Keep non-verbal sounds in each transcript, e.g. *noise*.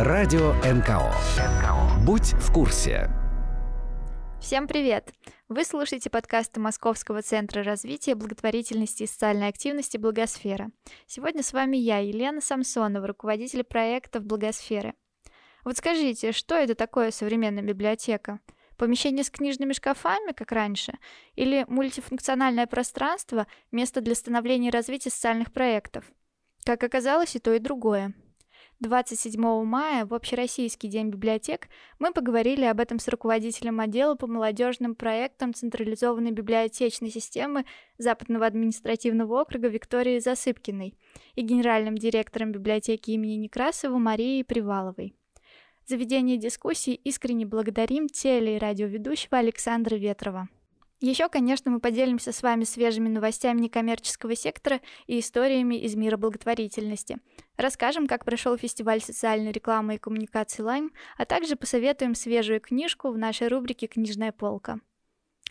Радио НКО. Будь в курсе. Всем привет! Вы слушаете подкасты Московского центра развития благотворительности и социальной активности «Благосфера». Сегодня с вами я, Елена Самсонова, руководитель проектов «Благосферы». Вот скажите, что это такое современная библиотека? Помещение с книжными шкафами, как раньше? Или мультифункциональное пространство, место для становления и развития социальных проектов? Как оказалось, и то, и другое. 27 мая, в Общероссийский день библиотек, мы поговорили об этом с руководителем отдела по молодежным проектам централизованной библиотечной системы Западного административного округа Викторией Засыпкиной и генеральным директором библиотеки имени Некрасова Марией Приваловой. За ведение дискуссий искренне благодарим теле- и радиоведущего Александра Ветрова. Еще, конечно, мы поделимся с вами свежими новостями некоммерческого сектора и историями из мира благотворительности. Расскажем, как прошел фестиваль социальной рекламы и коммуникации «Лайм», а также посоветуем свежую книжку в нашей рубрике «Книжная полка».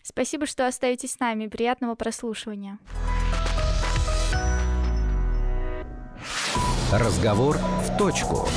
Спасибо, что остаетесь с нами. Приятного прослушивания. Разговор в точку.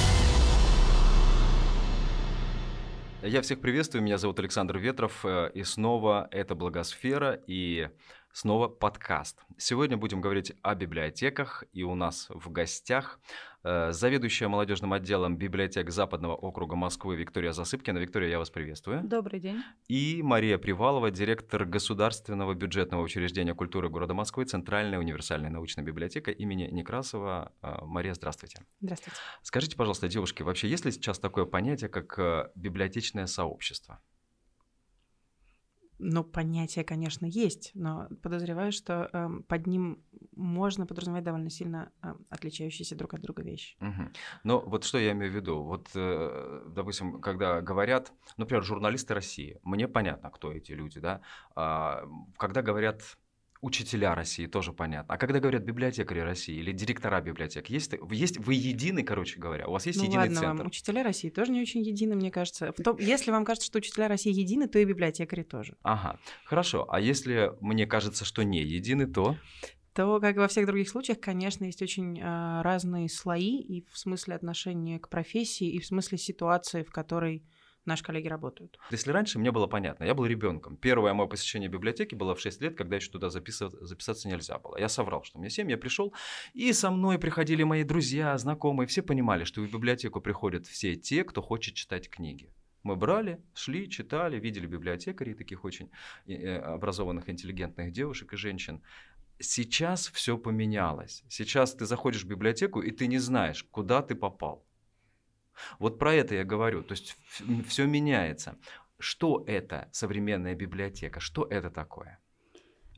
Я всех приветствую, меня зовут Александр Ветров, э, и снова это «Благосфера» и снова подкаст. Сегодня будем говорить о библиотеках, и у нас в гостях заведующая молодежным отделом библиотек Западного округа Москвы Виктория Засыпкина. Виктория, я вас приветствую. Добрый день. И Мария Привалова, директор Государственного бюджетного учреждения культуры города Москвы, Центральная универсальная научная библиотека имени Некрасова. Э, Мария, здравствуйте. Здравствуйте. Скажите, пожалуйста, девушки, вообще есть ли сейчас такое понятие, как э, библиотечное сообщество? Ну, понятие, конечно, есть, но подозреваю, что э, под ним можно подразумевать довольно сильно э, отличающиеся друг от друга вещи. Угу. Но вот что я имею в виду? Вот, э, допустим, когда говорят, например, журналисты России, мне понятно, кто эти люди, да. А, когда говорят учителя России, тоже понятно. А когда говорят библиотекари России или директора библиотек, есть, есть вы едины, короче говоря, у вас есть ну, единый ладно центр? Вам. Учителя России тоже не очень едины, мне кажется. В том, если вам кажется, что учителя России едины, то и библиотекари тоже. Ага, хорошо. А если мне кажется, что не едины, то то, как и во всех других случаях, конечно, есть очень э, разные слои и в смысле отношения к профессии, и в смысле ситуации, в которой наши коллеги работают. Если раньше мне было понятно, я был ребенком. Первое мое посещение библиотеки было в 6 лет, когда еще туда записываться, записаться нельзя было. Я соврал, что мне 7, я пришел, и со мной приходили мои друзья, знакомые, все понимали, что в библиотеку приходят все те, кто хочет читать книги. Мы брали, шли, читали, видели библиотекарей, таких очень э, образованных, интеллигентных девушек и женщин. Сейчас все поменялось. Сейчас ты заходишь в библиотеку, и ты не знаешь, куда ты попал. Вот про это я говорю. То есть все меняется. Что это современная библиотека? Что это такое?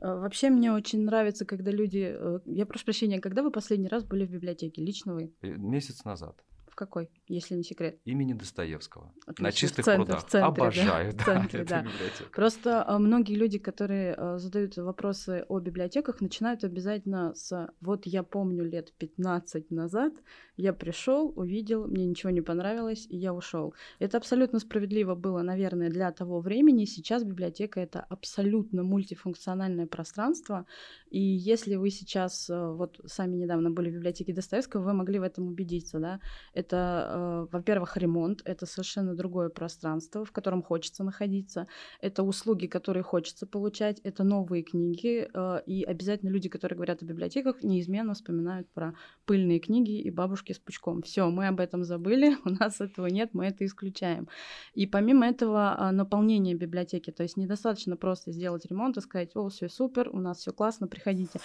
Э, вообще мне очень нравится, когда люди... Э, я прошу прощения, когда вы последний раз были в библиотеке? Лично вы? Э, месяц назад. В какой, если не секрет? Имени Достоевского. Отлично. На чистых в центре, прудах. В центре, Обожаю, да. в центре, да. библиотеку. Просто а, многие люди, которые а, задают вопросы о библиотеках, начинают обязательно с «вот я помню лет 15 назад, я пришел, увидел, мне ничего не понравилось, и я ушел». Это абсолютно справедливо было, наверное, для того времени. Сейчас библиотека — это абсолютно мультифункциональное пространство, и если вы сейчас, а, вот сами недавно были в библиотеке Достоевского, вы могли в этом убедиться, да, это, э, во-первых, ремонт, это совершенно другое пространство, в котором хочется находиться, это услуги, которые хочется получать, это новые книги, э, и обязательно люди, которые говорят о библиотеках, неизменно вспоминают про пыльные книги и бабушки с пучком. Все, мы об этом забыли, *laughs* у нас этого нет, мы это исключаем. И помимо этого э, наполнение библиотеки, то есть недостаточно просто сделать ремонт и сказать, о, все супер, у нас все классно, приходите.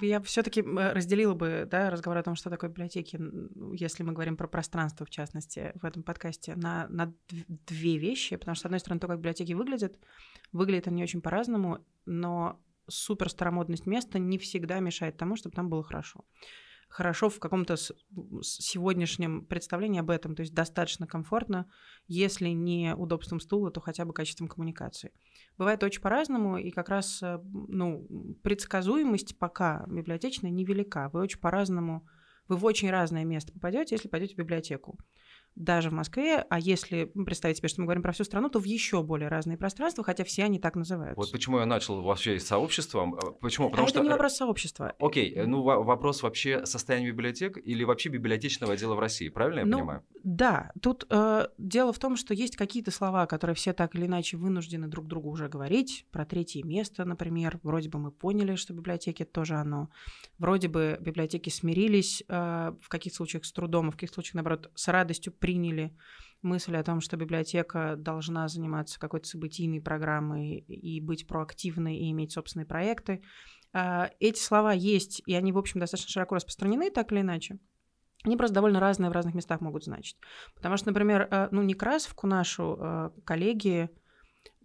Я все-таки разделила бы да, разговор о том, что такое библиотеки, если мы говорим про пространство, в частности, в этом подкасте, на, на две вещи. Потому что, с одной стороны, то, как библиотеки выглядят, выглядят они очень по-разному, но супер старомодность места не всегда мешает тому, чтобы там было хорошо хорошо в каком-то сегодняшнем представлении об этом, то есть достаточно комфортно, если не удобством стула, то хотя бы качеством коммуникации. Бывает очень по-разному, и как раз э, ну, предсказуемость пока библиотечная невелика. Вы очень по-разному, вы в очень разное место попадете, если пойдете в библиотеку. Даже в Москве, а если представить себе, что мы говорим про всю страну, то в еще более разные пространства, хотя все они так называются. Вот почему я начал вообще с сообществом. Э, почему? Потому а что... это не вопрос сообщества. Окей, э, ну вопрос вообще состояния библиотек или вообще библиотечного отдела в России, правильно я ну, понимаю? Да, тут э, дело в том, что есть какие-то слова, которые все так или иначе вынуждены друг другу уже говорить. Про третье место, например. Вроде бы мы поняли, что библиотеки тоже оно. Вроде бы библиотеки смирились э, в каких-то случаях с трудом, а в каких-то случаях, наоборот, с радостью приняли мысль о том, что библиотека должна заниматься какой-то событийной программой и быть проактивной и иметь собственные проекты. А, эти слова есть, и они, в общем, достаточно широко распространены, так или иначе. Они просто довольно разные в разных местах могут значить. Потому что, например, э, ну, Некрасовку нашу э, коллеги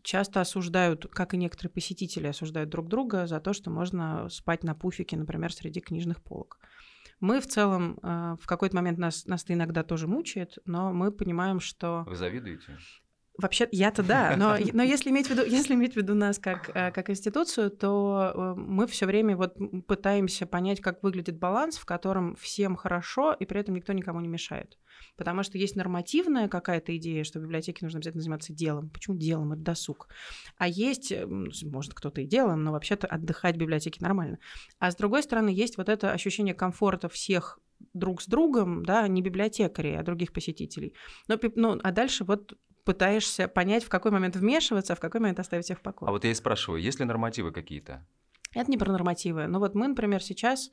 часто осуждают, как и некоторые посетители осуждают друг друга за то, что можно спать на пуфике, например, среди книжных полок. Мы в целом э, в какой-то момент нас, нас иногда тоже мучает, но мы понимаем, что... Вы завидуете? Вообще, я-то да, но, *laughs* но если, иметь в виду, если иметь в виду нас как, э, как институцию, то э, мы все время вот пытаемся понять, как выглядит баланс, в котором всем хорошо, и при этом никто никому не мешает. Потому что есть нормативная какая-то идея, что в библиотеке нужно обязательно заниматься делом. Почему делом? Это досуг. А есть, э, может, кто-то и делом, но вообще-то отдыхать в библиотеке нормально. А с другой стороны, есть вот это ощущение комфорта всех друг с другом, да, не библиотекарей, а других посетителей. Но, ну, а дальше вот пытаешься понять, в какой момент вмешиваться, а в какой момент оставить их в покое. А вот я и спрашиваю, есть ли нормативы какие-то? Это не про нормативы. Но вот мы, например, сейчас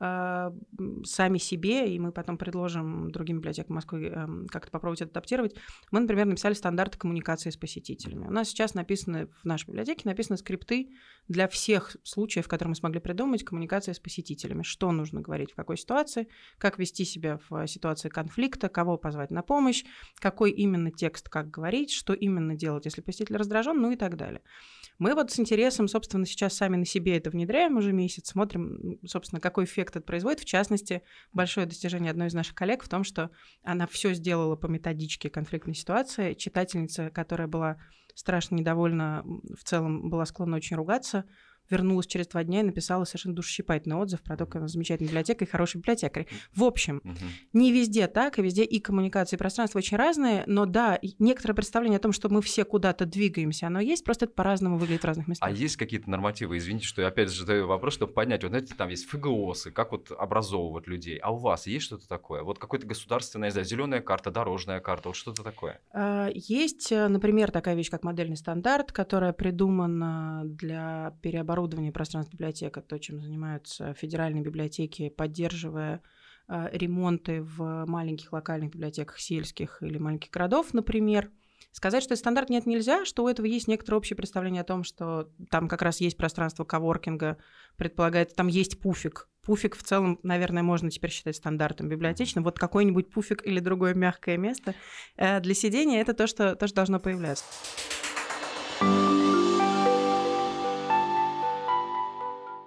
сами себе, и мы потом предложим другим библиотекам Москвы э, как-то попробовать адаптировать. Мы, например, написали стандарты коммуникации с посетителями. У нас сейчас написаны в нашей библиотеке написаны скрипты для всех случаев, которые мы смогли придумать, коммуникация с посетителями. Что нужно говорить в какой ситуации, как вести себя в ситуации конфликта, кого позвать на помощь, какой именно текст, как говорить, что именно делать, если посетитель раздражен, ну и так далее. Мы вот с интересом, собственно, сейчас сами на себе это внедряем уже месяц, смотрим, собственно, какой эффект это производит. В частности, большое достижение одной из наших коллег в том, что она все сделала по методичке конфликтной ситуации. Читательница, которая была страшно недовольна, в целом была склонна очень ругаться, вернулась через два дня и написала совершенно душесчипательный отзыв про то, как она замечательная библиотека и хороший библиотекарь. В общем, угу. не везде так, и везде и коммуникации, и пространство очень разные, но да, некоторое представление о том, что мы все куда-то двигаемся, оно есть, просто это по-разному выглядит в разных местах. А есть какие-то нормативы? Извините, что я опять же задаю вопрос, чтобы понять. Вот знаете, там есть ФГОСы, как вот образовывать людей. А у вас есть что-то такое? Вот какой-то государственная, не знаю, зеленая карта, дорожная карта, вот что-то такое? А, есть, э, например, такая вещь, как модельный стандарт, которая придумана для переоборудования оборудование пространств библиотека, то, чем занимаются федеральные библиотеки, поддерживая э, ремонты в маленьких локальных библиотеках сельских или маленьких городов, например. Сказать, что это стандарт нет нельзя, что у этого есть некоторое общее представление о том, что там как раз есть пространство коворкинга, предполагается, там есть пуфик. Пуфик в целом, наверное, можно теперь считать стандартом библиотечным. Вот какой-нибудь пуфик или другое мягкое место э, для сидения – это то, что тоже должно появляться.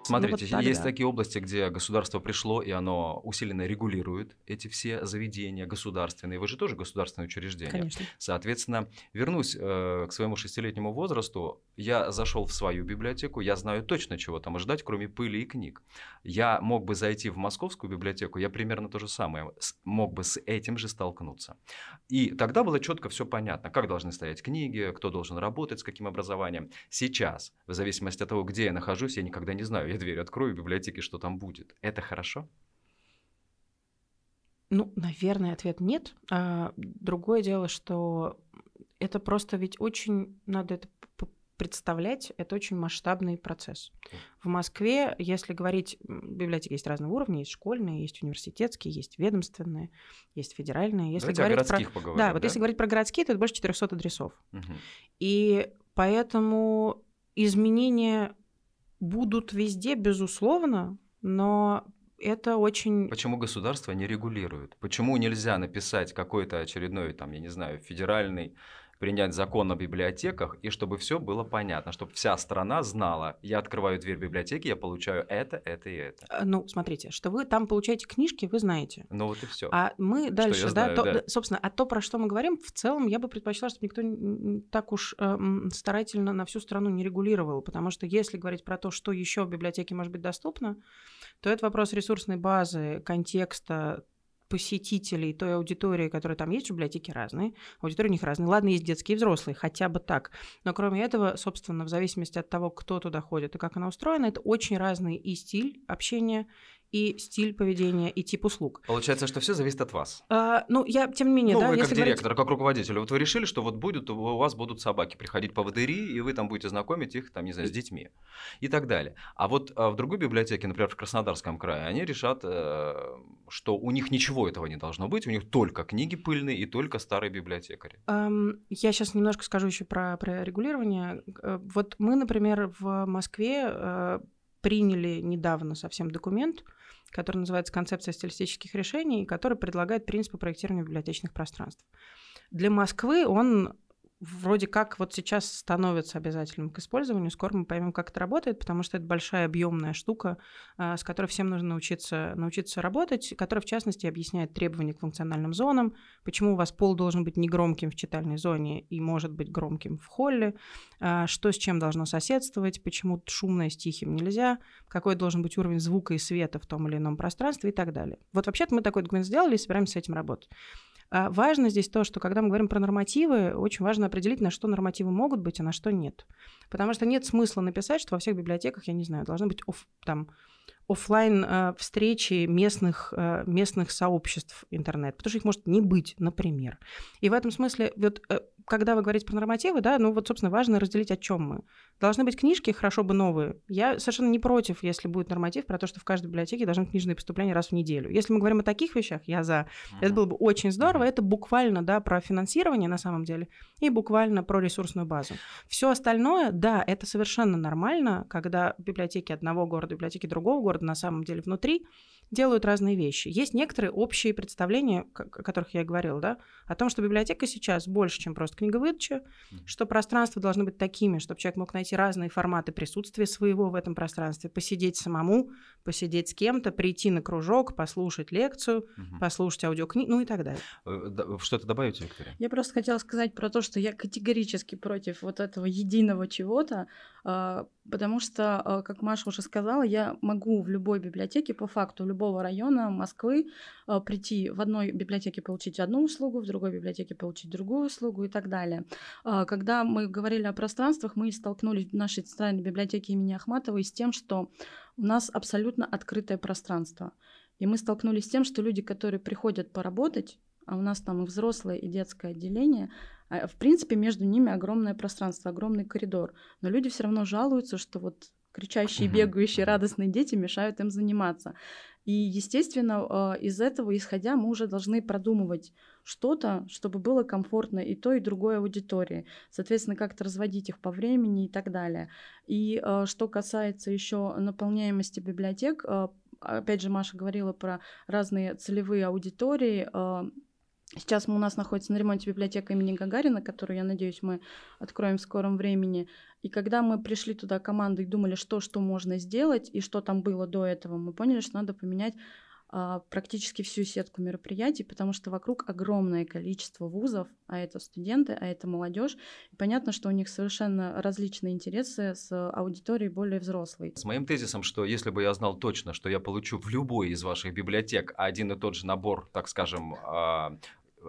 Смотрите, ну, вот есть такие области, где государство пришло, и оно усиленно регулирует эти все заведения государственные. Вы же тоже государственное учреждение. Конечно. Соответственно, вернусь э, к своему шестилетнему возрасту. Я зашел в свою библиотеку, я знаю точно, чего там ожидать, кроме пыли и книг. Я мог бы зайти в московскую библиотеку, я примерно то же самое мог бы с этим же столкнуться. И тогда было четко все понятно, как должны стоять книги, кто должен работать, с каким образованием. Сейчас, в зависимости от того, где я нахожусь, я никогда не знаю дверь открою в библиотеке, что там будет. Это хорошо? Ну, наверное, ответ нет. А другое дело, что это просто ведь очень надо это представлять, это очень масштабный процесс. В Москве, если говорить, библиотеки есть разного уровня, есть школьные, есть университетские, есть ведомственные, есть федеральные. Если Давайте говорить о городских про... поговорим. Да, вот да? если говорить про городские, то это больше 400 адресов. Угу. И поэтому изменение будут везде, безусловно, но это очень... Почему государство не регулирует? Почему нельзя написать какой-то очередной, там, я не знаю, федеральный принять закон о библиотеках, и чтобы все было понятно, чтобы вся страна знала, я открываю дверь библиотеки, я получаю это, это и это. А, ну, смотрите, что вы там получаете книжки, вы знаете. Ну вот и все. А мы дальше, да, знаю, то, да, собственно, а то, про что мы говорим, в целом я бы предпочла, чтобы никто так уж э, старательно на всю страну не регулировал, потому что если говорить про то, что еще в библиотеке может быть доступно, то это вопрос ресурсной базы, контекста, посетителей той аудитории, которая там есть, библиотеки разные, аудитории у них разные. Ладно, есть детские и взрослые, хотя бы так. Но кроме этого, собственно, в зависимости от того, кто туда ходит и как она устроена, это очень разный и стиль общения, и стиль поведения, и тип услуг. Получается, что все зависит от вас. А, ну, я, тем не менее, ну, да, вы как если директор, говорить... как руководитель, вот вы решили, что вот будет, у вас будут собаки приходить по ВДРИ, и вы там будете знакомить их, там, не знаю, с детьми и так далее. А вот а в другой библиотеке, например, в Краснодарском крае, они решат, э, что у них ничего этого не должно быть, у них только книги пыльные и только старые библиотекари. Um, я сейчас немножко скажу еще про, про регулирование. Э, вот мы, например, в Москве э, приняли недавно совсем документ, который называется «Концепция стилистических решений», который предлагает принципы проектирования библиотечных пространств. Для Москвы он вроде как вот сейчас становится обязательным к использованию. Скоро мы поймем, как это работает, потому что это большая объемная штука, а, с которой всем нужно научиться, научиться работать, которая, в частности, объясняет требования к функциональным зонам, почему у вас пол должен быть негромким в читальной зоне и может быть громким в холле, а, что с чем должно соседствовать, почему шумное с тихим нельзя, какой должен быть уровень звука и света в том или ином пространстве и так далее. Вот вообще-то мы такой документ сделали и собираемся с этим работать. А важно здесь то, что когда мы говорим про нормативы, очень важно определить, на что нормативы могут быть, а на что нет. Потому что нет смысла написать, что во всех библиотеках, я не знаю, должны быть оф, там офлайн э, встречи местных, э, местных сообществ интернет, потому что их может не быть, например. И в этом смысле, вот э, когда вы говорите про нормативы, да, ну вот, собственно, важно разделить, о чем мы. Должны быть книжки, хорошо бы новые. Я совершенно не против, если будет норматив про то, что в каждой библиотеке должны быть книжные поступления раз в неделю. Если мы говорим о таких вещах, я за. Uh-huh. Это было бы очень здорово. Это буквально, да, про финансирование на самом деле и буквально про ресурсную базу. Все остальное, да, это совершенно нормально, когда библиотеки одного города, библиотеки другого города на самом деле внутри делают разные вещи. Есть некоторые общие представления, о которых я и говорила, да, о том, что библиотека сейчас больше, чем просто книговыдача, mm-hmm. что пространства должны быть такими, чтобы человек мог найти разные форматы присутствия своего в этом пространстве, посидеть самому, посидеть с кем-то, прийти на кружок, послушать лекцию, mm-hmm. послушать аудиокнигу, ну и так далее. Э, что-то добавите, Виктория? Я просто хотела сказать про то, что я категорически против вот этого единого чего-то, а, потому что, а, как Маша уже сказала, я могу в любой библиотеке, по факту любого района Москвы, а, прийти в одной библиотеке получить одну услугу, в другой библиотеке получить другую услугу и так далее. Когда мы говорили о пространствах, мы столкнулись в нашей центральной библиотеке имени Ахматовой с тем, что у нас абсолютно открытое пространство. И мы столкнулись с тем, что люди, которые приходят поработать, а у нас там и взрослое, и детское отделение, а, в принципе, между ними огромное пространство, огромный коридор. Но люди все равно жалуются, что вот кричащие, бегающие, радостные дети мешают им заниматься. И, естественно, а, из этого исходя, мы уже должны продумывать что-то, чтобы было комфортно и той, и другой аудитории. Соответственно, как-то разводить их по времени и так далее. И а, что касается еще наполняемости библиотек, опять же, Маша говорила про разные целевые аудитории. Сейчас у нас находится на ремонте библиотека имени Гагарина, которую, я надеюсь, мы откроем в скором времени. И когда мы пришли туда командой и думали, что, что можно сделать и что там было до этого, мы поняли, что надо поменять а, практически всю сетку мероприятий, потому что вокруг огромное количество вузов, а это студенты, а это молодежь. Понятно, что у них совершенно различные интересы с аудиторией более взрослой. С моим тезисом, что если бы я знал точно, что я получу в любой из ваших библиотек один и тот же набор, так скажем, а,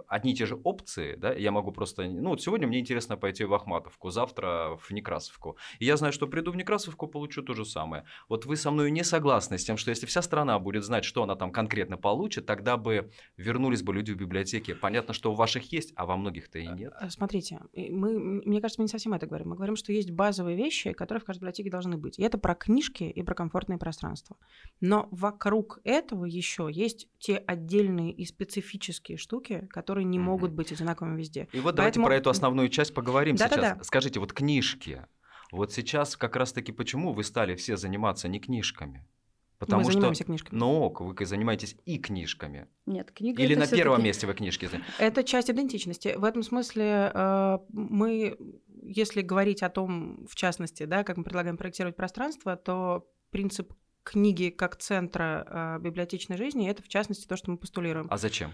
одни и те же опции, да, я могу просто, ну вот сегодня мне интересно пойти в Ахматовку, завтра в Некрасовку, и я знаю, что приду в Некрасовку, получу то же самое. Вот вы со мной не согласны с тем, что если вся страна будет знать, что она там конкретно получит, тогда бы вернулись бы люди в библиотеки. Понятно, что у ваших есть, а во многих-то и нет. Э, смотрите, мы, мне кажется, мы не совсем это говорим. Мы говорим, что есть базовые вещи, которые в каждой библиотеке должны быть. И это про книжки и про комфортное пространство. Но вокруг этого еще есть те отдельные и специфические штуки, которые не mm-hmm. могут быть одинаковыми везде. И вот Поэтому... давайте про эту основную часть поговорим да, сейчас. Да, да. Скажите, вот книжки. Вот сейчас как раз-таки почему вы стали все заниматься не книжками? Потому мы занимаемся книжками. Ну, вы занимаетесь и книжками. Нет, книга Или на первом месте вы книжки Это часть идентичности. В этом смысле э, мы, если говорить о том, в частности, да, как мы предлагаем проектировать пространство, то принцип книги как центра э, библиотечной жизни это в частности то, что мы постулируем. А зачем?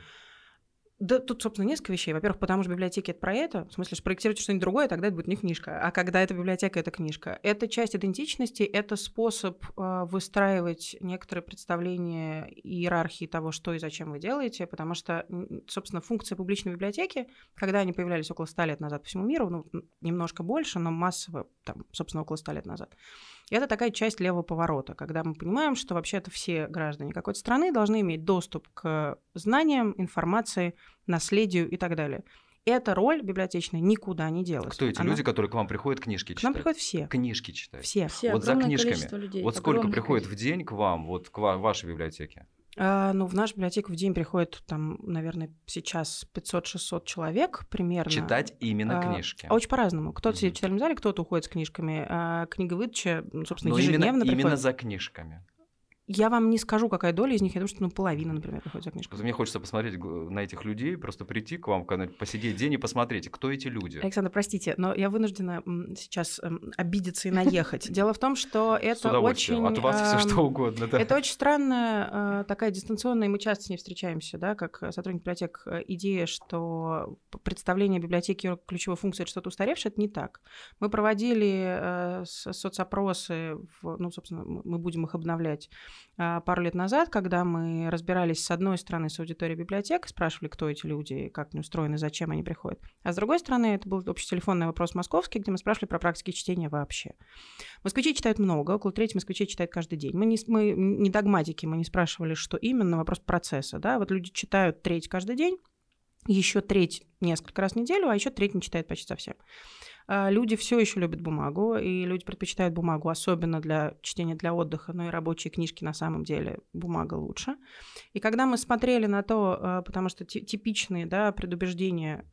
Да, тут, собственно, несколько вещей. Во-первых, потому что библиотеки это про это. В смысле, что проектируйте что-нибудь другое, тогда это будет не книжка. А когда это библиотека, это книжка. Это часть идентичности, это способ э, выстраивать некоторые представления иерархии того, что и зачем вы делаете, потому что, собственно, функция публичной библиотеки, когда они появлялись около 100 лет назад по всему миру, ну, немножко больше, но массово, там, собственно, около 100 лет назад, это такая часть левого поворота, когда мы понимаем, что вообще-то все граждане какой-то страны должны иметь доступ к знаниям, информации, наследию и так далее. Эта роль библиотечная никуда не делась. Кто эти Она... люди, которые к вам приходят книжки читать? К нам приходят все. Книжки читать. Все. Все, вот за книжками. людей, вот сколько огромное приходит в день к вам, вот к ва- вашей библиотеке? А, ну, в нашу библиотеку в день приходит, там, наверное, сейчас 500-600 человек примерно. Читать именно А, книжки. А очень по-разному. Кто-то сидит Мгм. в читальном зале, кто-то уходит с книжками. А книговыдача, ну, собственно, Но именно, ежедневно именно приходит. за книжками. Я вам не скажу, какая доля из них. Я думаю, что ну, половина, например, приходит за. Просто мне хочется посмотреть на этих людей, просто прийти к вам, посидеть день и посмотреть, кто эти люди. Александр, простите, но я вынуждена сейчас м, обидеться и наехать. *laughs* Дело в том, что это очень... От вас все ам, что угодно. да. Это очень странная э, такая дистанционная, и мы часто с ней встречаемся, да, как сотрудник библиотек, э, идея, что представление библиотеки ключевой функции это что-то устаревшее, это не так. Мы проводили э, соцопросы, ну, собственно, мы будем их обновлять пару лет назад, когда мы разбирались с одной стороны с аудиторией библиотек, спрашивали, кто эти люди, как они устроены, зачем они приходят. А с другой стороны, это был общетелефонный вопрос московский, где мы спрашивали про практики чтения вообще. Москвичей читают много, около трети москвичей читают каждый день. Мы не, мы не догматики, мы не спрашивали, что именно, вопрос процесса. Да? Вот люди читают треть каждый день, еще треть несколько раз в неделю, а еще треть не читает почти совсем. А, Люди все еще любят бумагу, и люди предпочитают бумагу, особенно для чтения для отдыха, но и рабочие книжки на самом деле бумага лучше. И когда мы смотрели на то, а, потому что ти- типичные да, предубеждения,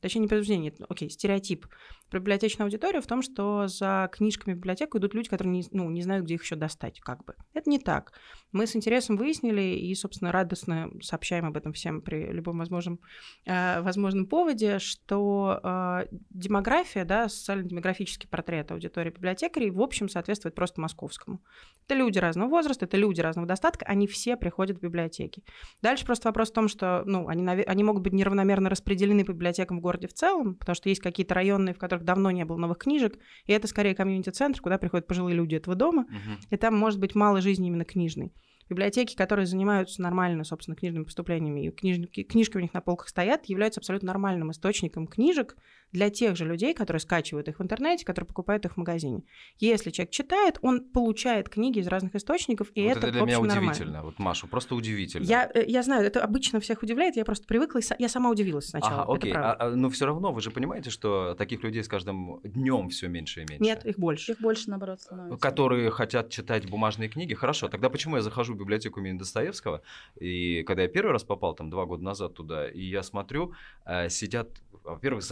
точнее не предубеждения, окей, стереотип про библиотечную аудиторию в том, что за книжками в библиотеку идут люди, которые не, ну, не знают, где их еще достать, как бы. Это не так. Мы с интересом выяснили и, собственно, радостно сообщаем об этом всем при любом возможном, э, возможном поводе, что э, демография, да, социально-демографический портрет аудитории библиотекарей, в общем, соответствует просто московскому. Это люди разного возраста, это люди разного достатка, они все приходят в библиотеки. Дальше просто вопрос в том, что ну, они, они могут быть неравномерно распределены по библиотекам в городе в целом, потому что есть какие-то районные, в которых давно не было новых книжек, и это скорее комьюнити-центр, куда приходят пожилые люди этого дома, Мгм. и там может быть мало жизни именно книжной. Библиотеки, которые занимаются нормально, собственно, книжными поступлениями, и книжники- книжки у них на полках стоят, являются абсолютно нормальным источником книжек для тех же людей, которые скачивают их в интернете, которые покупают их в магазине. Если человек читает, он получает книги из разных источников, и Вот это, это для меня нормально. удивительно. Вот, Маша, просто удивительно. Я, э, я знаю, это обычно всех удивляет, я просто привыкла, и я сама удивилась сначала. Ага, окей. А- а, но все равно вы же понимаете, что таких людей с каждым днем все меньше и меньше. Нет, их больше. Их больше, наоборот, становится. которые хотят читать бумажные книги. Хорошо, тогда почему я захожу в библиотеку имени Достоевского, и когда я первый раз попал, там, два года назад туда, и я смотрю, э, сидят, во-первых,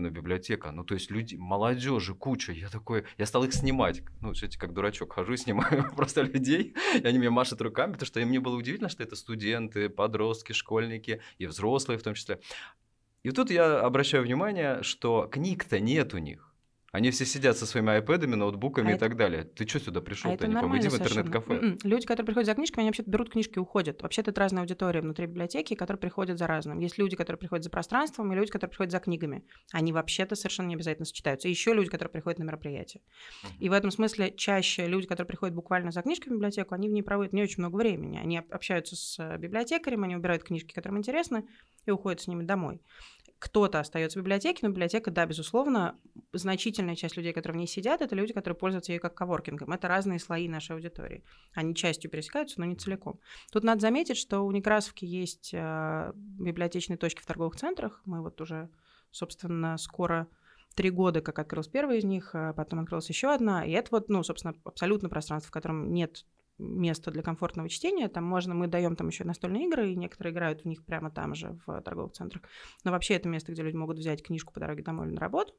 заполнена библиотека, ну, то есть люди, молодежи куча, я такой, я стал их снимать, ну, знаете, как дурачок, хожу и снимаю *laughs* просто людей, и они мне машут руками, потому что мне было удивительно, что это студенты, подростки, школьники, и взрослые в том числе. И тут я обращаю внимание, что книг-то нет у них. Они все сидят со своими айпэдами, ноутбуками А и это- так далее. Ты что сюда пришел? А это не нормально в интернет-кафе. Люди, которые приходят за книжками, они вообще берут книжки и уходят. Вообще-то это разная аудитория внутри библиотеки, которые приходят за разным. Есть люди, которые приходят за пространством, и люди, которые приходят за книгами. Они вообще-то совершенно не обязательно сочетаются. И еще люди, которые приходят на мероприятия. И в этом смысле чаще люди, которые приходят буквально за книжками в библиотеку, они в ней проводят не очень много времени. Они об- общаются с э, библиотекарем, они убирают книжки, которые им интересны, и уходят с ними домой. Кто-то остается в библиотеке, но библиотека, да, безусловно, значительная часть людей, которые в ней сидят, это люди, которые пользуются ею как коворкингом. Это разные слои нашей аудитории. Они частью пересекаются, но не целиком. Тут надо заметить, что у Некрасовки есть э, библиотечные точки в торговых центрах. Мы вот уже, собственно, скоро три года, как открылась первая из них, а потом открылась еще одна. И это вот, ну, собственно, абсолютно пространство, в котором нет места для комфортного чтения. Там можно, мы даем там еще настольные игры, и некоторые играют в них прямо там же, в торговых центрах. Но вообще это место, где люди могут взять книжку по дороге домой или на работу.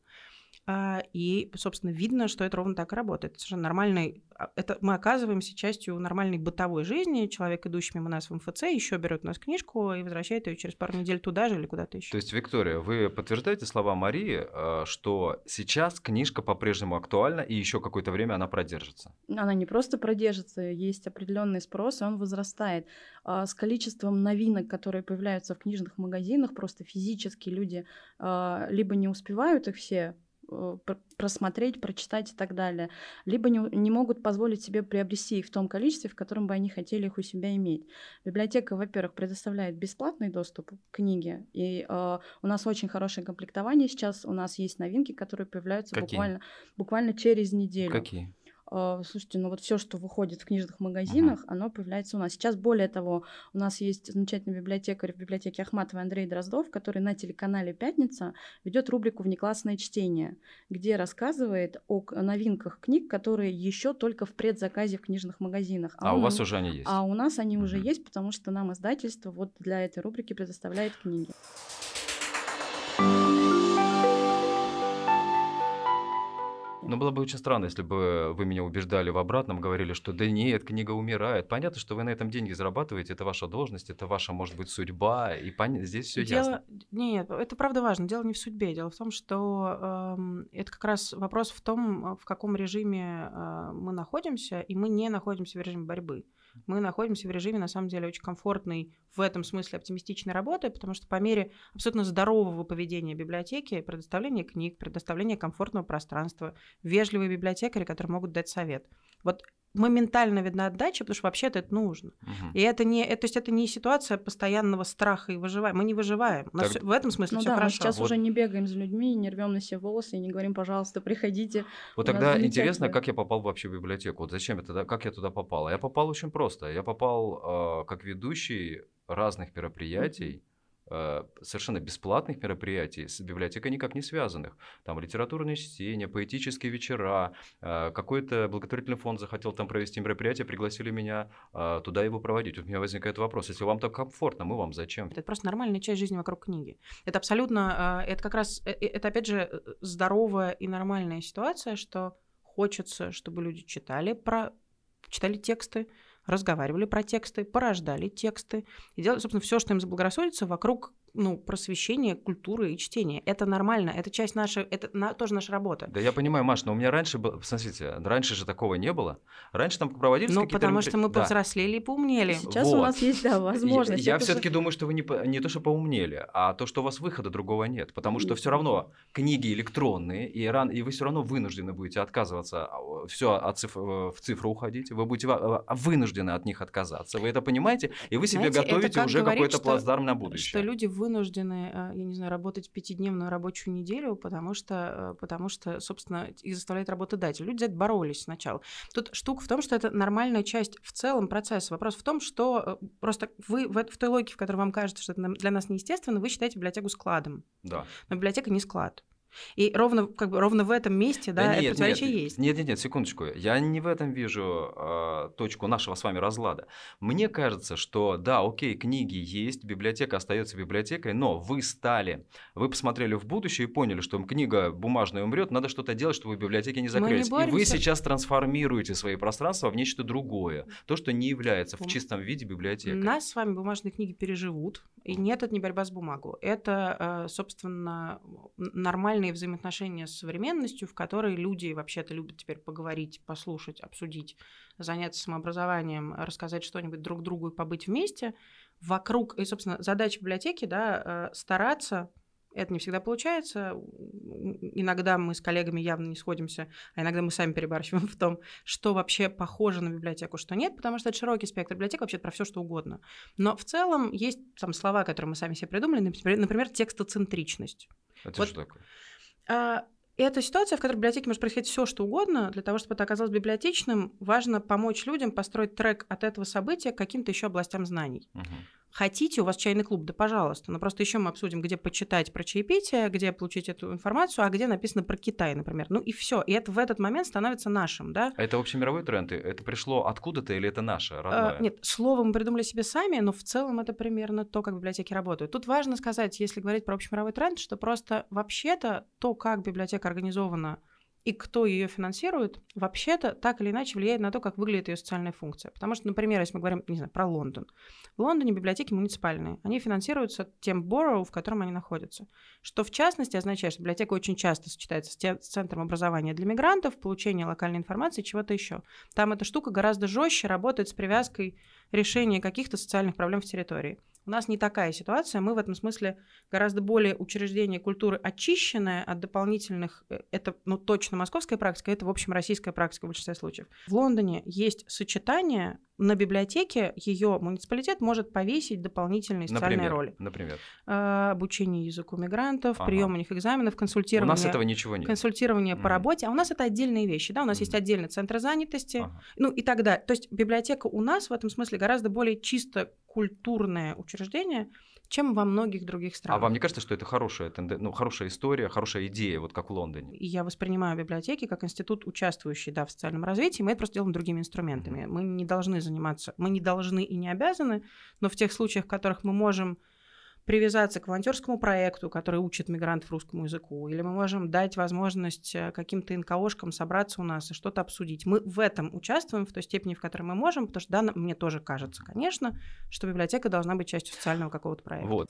А, и, собственно, видно, что это ровно так и работает. Это совершенно нормальный... а, Это мы оказываемся частью нормальной бытовой жизни. Человек, идущий мимо нас в МФЦ, еще берет у нас книжку и возвращает ее через пару недель туда же или куда-то еще. То есть, Виктория, вы подтверждаете слова Марии, э, что сейчас книжка по-прежнему актуальна и еще какое-то время она продержится? Она не просто продержится, есть определенный спрос, и он возрастает. А С количеством новинок, которые появляются в книжных магазинах, просто физически люди а, либо не успевают их все просмотреть, прочитать и так далее, либо не, не могут позволить себе приобрести их в том количестве, в котором бы они хотели их у себя иметь. Библиотека, во-первых, предоставляет бесплатный доступ к книге, и э, у нас очень хорошее комплектование сейчас, у нас есть новинки, которые появляются Какие? буквально, буквально через неделю. Какие? А, Слушайте, ну вот все, что выходит в книжных магазинах, оно появляется у нас. Сейчас, более того, у нас есть замечательный библиотекарь в библиотеке Ахматовой Андрей Дроздов, который на телеканале «Пятница» ведет рубрику «Внеклассное чтение», где рассказывает о новинках книг, которые еще только в предзаказе в книжных магазинах. А, у он- вас уже они есть? А у нас они уже Мгм. есть, потому что нам издательство вот для этой рубрики предоставляет книги. Ну, было бы очень странно, если бы вы меня убеждали в обратном, говорили, что да нет, книга умирает. Понятно, что вы на этом деньги зарабатываете, это ваша должность, это ваша, может быть, судьба, и пон- здесь все Дело... ясно. Нет, это правда важно. Дело не в судьбе. Дело в том, что эм, это как раз вопрос в том, э, в каком режиме э, мы находимся, и мы не находимся в режиме борьбы. Мы находимся в режиме, на самом деле, очень комфортной, в этом смысле оптимистичной работы, потому что по мере абсолютно здорового поведения библиотеки, предоставления книг, предоставления комфортного пространства, вежливые библиотекари, которые могут дать совет. Вот моментально видна отдача, потому что вообще-то это нужно. Мгм. И это не, это, то есть это не ситуация постоянного страха и выживания. Мы не выживаем. У нас Так- в этом смысле Ну все да, мы хорошо. сейчас Вот. уже не бегаем за людьми, не рвем на себе волосы и не говорим, пожалуйста, приходите. Вот тогда интересно, как я попал вообще в библиотеку. Вот зачем я тогда, как я туда попал? Я попал очень просто. Я попал э, как ведущий разных мероприятий, совершенно бесплатных мероприятий, с библиотекой никак не связанных. Там литературные чтения, поэтические вечера, э, какой-то благотворительный фонд захотел там провести мероприятие, пригласили меня э, туда его проводить. У меня возникает вопрос, если вам так комфортно, мы вам зачем? Это просто нормальная часть жизни вокруг книги. Это абсолютно, э, это как раз, э, э, это опять же э, здоровая и нормальная ситуация, что хочется, чтобы люди читали про, читали тексты, разговаривали про тексты, порождали тексты. И делали, собственно, все, что им заблагорассудится вокруг ну, просвещения, культуры и чтения. Это нормально, это часть нашей, это на- тоже наша работа. Да я понимаю, Маш, но у меня раньше было, смотрите, раньше же такого не было. Раньше там проводились Ну, какие-то потому меропри- что мы Да. повзрослели и поумнели. Сейчас у Вот. нас есть, да, возможность. Я, Это все-таки же- думаю, что вы не, по- не то, что поумнели, а то, что у вас выхода другого нет. Потому что все равно книги электронные, и, ран, и вы все равно вынуждены будете отказываться, все в цифру уходить, вы будете э, вынуждены от них отказаться. Вы это понимаете? И вы себе Знаете, это готовите уже какой-то что- плацдарм на Что будущее. люди вынуждены, э, я не знаю, работать пятидневную рабочую неделю, потому что, э, потому что, собственно, их заставляет работодатель. Люди за это боролись сначала. Тут штука в том, что это нормальная часть в целом процесса. Вопрос в том, что э, просто вы в, в той логике, в которой вам кажется, что это для нас неестественно, вы считаете библиотеку складом. Да. Но библиотека не склад. И ровно, как бы, ровно в этом месте, да, это нет, противоречие нет, есть. Нет, нет, нет, секундочку. Я не в этом вижу э, точку нашего с вами разлада. Мне кажется, что да, окей, книги есть, библиотека остается библиотекой, но вы стали, вы посмотрели в будущее и поняли, что книга бумажная умрет, надо что-то делать, чтобы библиотеки не не закрылись. и вы сейчас трансформируете свои пространства в нечто другое, то, что не является в чистом виде библиотекой. Нас с вами бумажные книги переживут. И нет, это не борьба с бумагой. Это, э, собственно, н- нормальные взаимоотношения с современностью, в которой люди вообще-то любят теперь поговорить, послушать, обсудить, заняться самообразованием, рассказать что-нибудь друг другу и побыть вместе. Вокруг, и, собственно, задача библиотеки, да, э, стараться это не всегда получается. Иногда мы с коллегами явно не сходимся, а иногда мы сами перебарщиваем *laughs* в том, что вообще похоже на библиотеку, что нет, потому что это широкий спектр библиотек вообще про все что угодно. Но в целом есть там слова, которые мы сами себе придумали, например, например текстоцентричность. Это вот- что такое? А, Это ситуация, в которой в библиотеке может происходить все, что угодно. Для того, чтобы это оказалось библиотечным, важно помочь людям построить трек от этого события к каким-то еще областям знаний. Мгм. Хотите, у вас чайный клуб, да пожалуйста. Но просто еще мы обсудим, где почитать про чаепитие, где получить эту информацию, а где написано про Китай, например. Ну и все. И это в этот момент становится нашим, да? А это общемировой тренд? Это пришло откуда-то или это наше, родное? А, нет, слово мы придумали себе сами, но в целом это примерно то, как библиотеки работают. Тут важно сказать, если говорить про общемировой тренд, что просто вообще-то то, как библиотека организована и кто ее финансирует, вообще-то так или иначе влияет на то, как выглядит ее социальная функция. Потому что, например, если мы говорим, не знаю, про Лондон. В Лондоне библиотеки муниципальные. Они финансируются тем borough, в котором они находятся. Что в частности означает, что библиотека очень часто сочетается с, центром образования для мигрантов, получения локальной информации, чего-то еще. Там эта штука гораздо жестче работает с привязкой решения каких-то социальных проблем в территории. У нас не такая ситуация. Мы в этом смысле гораздо более учреждение культуры очищенное от дополнительных... Э, это, ну, точно московская практика, это, в общем, российская практика в большинстве случаев. В Лондоне есть сочетание на библиотеке ее муниципалитет может повесить дополнительные социальные например, роли. Например? А, обучение языку мигрантов, ага. прием у них экзаменов, консультирование. У нас этого ничего нет. Консультирование mm. по работе. А у нас это отдельные вещи. Да? У нас mm. есть отдельный центр занятости. Ага. Ну и так далее. То есть библиотека у нас в этом смысле гораздо более чисто культурное учреждение, чем во многих других странах. А вам не кажется, что это хорошая, ну, хорошая история, хорошая идея, вот как в Лондоне? И я воспринимаю библиотеки как институт, участвующий да, в социальном развитии. Мы это просто делаем другими инструментами. Мы не должны заниматься, мы не должны и не обязаны, но в тех случаях, в которых мы можем привязаться к волонтерскому проекту, который учит мигрантов русскому языку, или мы можем дать возможность э, каким-то НКОшкам собраться у нас и что-то обсудить. Мы в этом участвуем в той степени, в которой мы можем, потому что, да, мне тоже кажется, конечно, что библиотека должна быть частью социального какого-то проекта. Вот.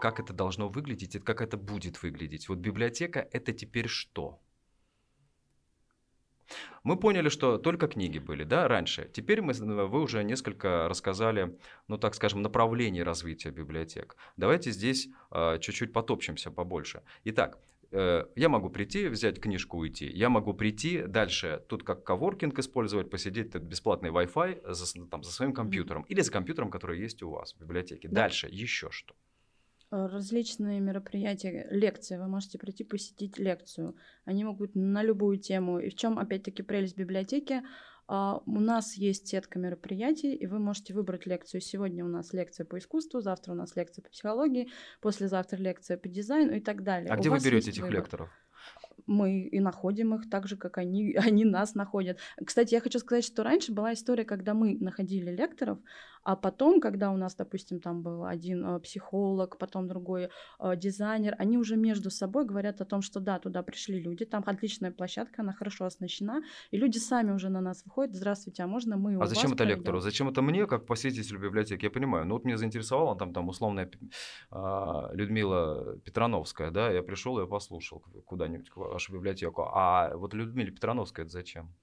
Как это должно выглядеть и как это будет выглядеть? Вот библиотека – это теперь что? Мы поняли, что только книги были, да, раньше. Теперь мы, вы уже несколько рассказали, ну, так скажем, направлений развития библиотек. Давайте здесь э, чуть-чуть потопчемся побольше. Итак, э, я могу прийти, взять книжку, уйти. Я могу прийти дальше, тут как коворкинг использовать, посидеть тут бесплатный Wi-Fi за, там, за своим компьютером или за компьютером, который есть у вас в библиотеке. Да. Дальше еще что? Э, различные мероприятия, лекции. Вы можете прийти посетить лекцию. Они могут на любую тему. И в чем, опять-таки, прелесть библиотеки? А, у нас есть сетка мероприятий, и вы можете выбрать лекцию. Сегодня у нас лекция по искусству, завтра у нас лекция по психологии, послезавтра лекция по дизайну и так далее. А у где вы берете этих выбор. лекторов? Мы и находим их так же, как они, *laughs* они нас находят. Кстати, я хочу сказать, что раньше была история, когда мы находили лекторов, а потом, когда у нас, допустим, там был один э, психолог, потом другой э, дизайнер, они уже между собой говорят о том, что да, туда пришли люди, там отличная площадка, она хорошо оснащена, и люди сами уже на нас выходят, здравствуйте, а можно мы А зачем это лектору? Зачем это мне, как посетителю библиотеки? Я понимаю, ну вот меня заинтересовала там, там условная э, Людмила Петрановская, да, я пришел, я послушал куда-нибудь вашу библиотеку, а вот Людмила Петрановская это зачем?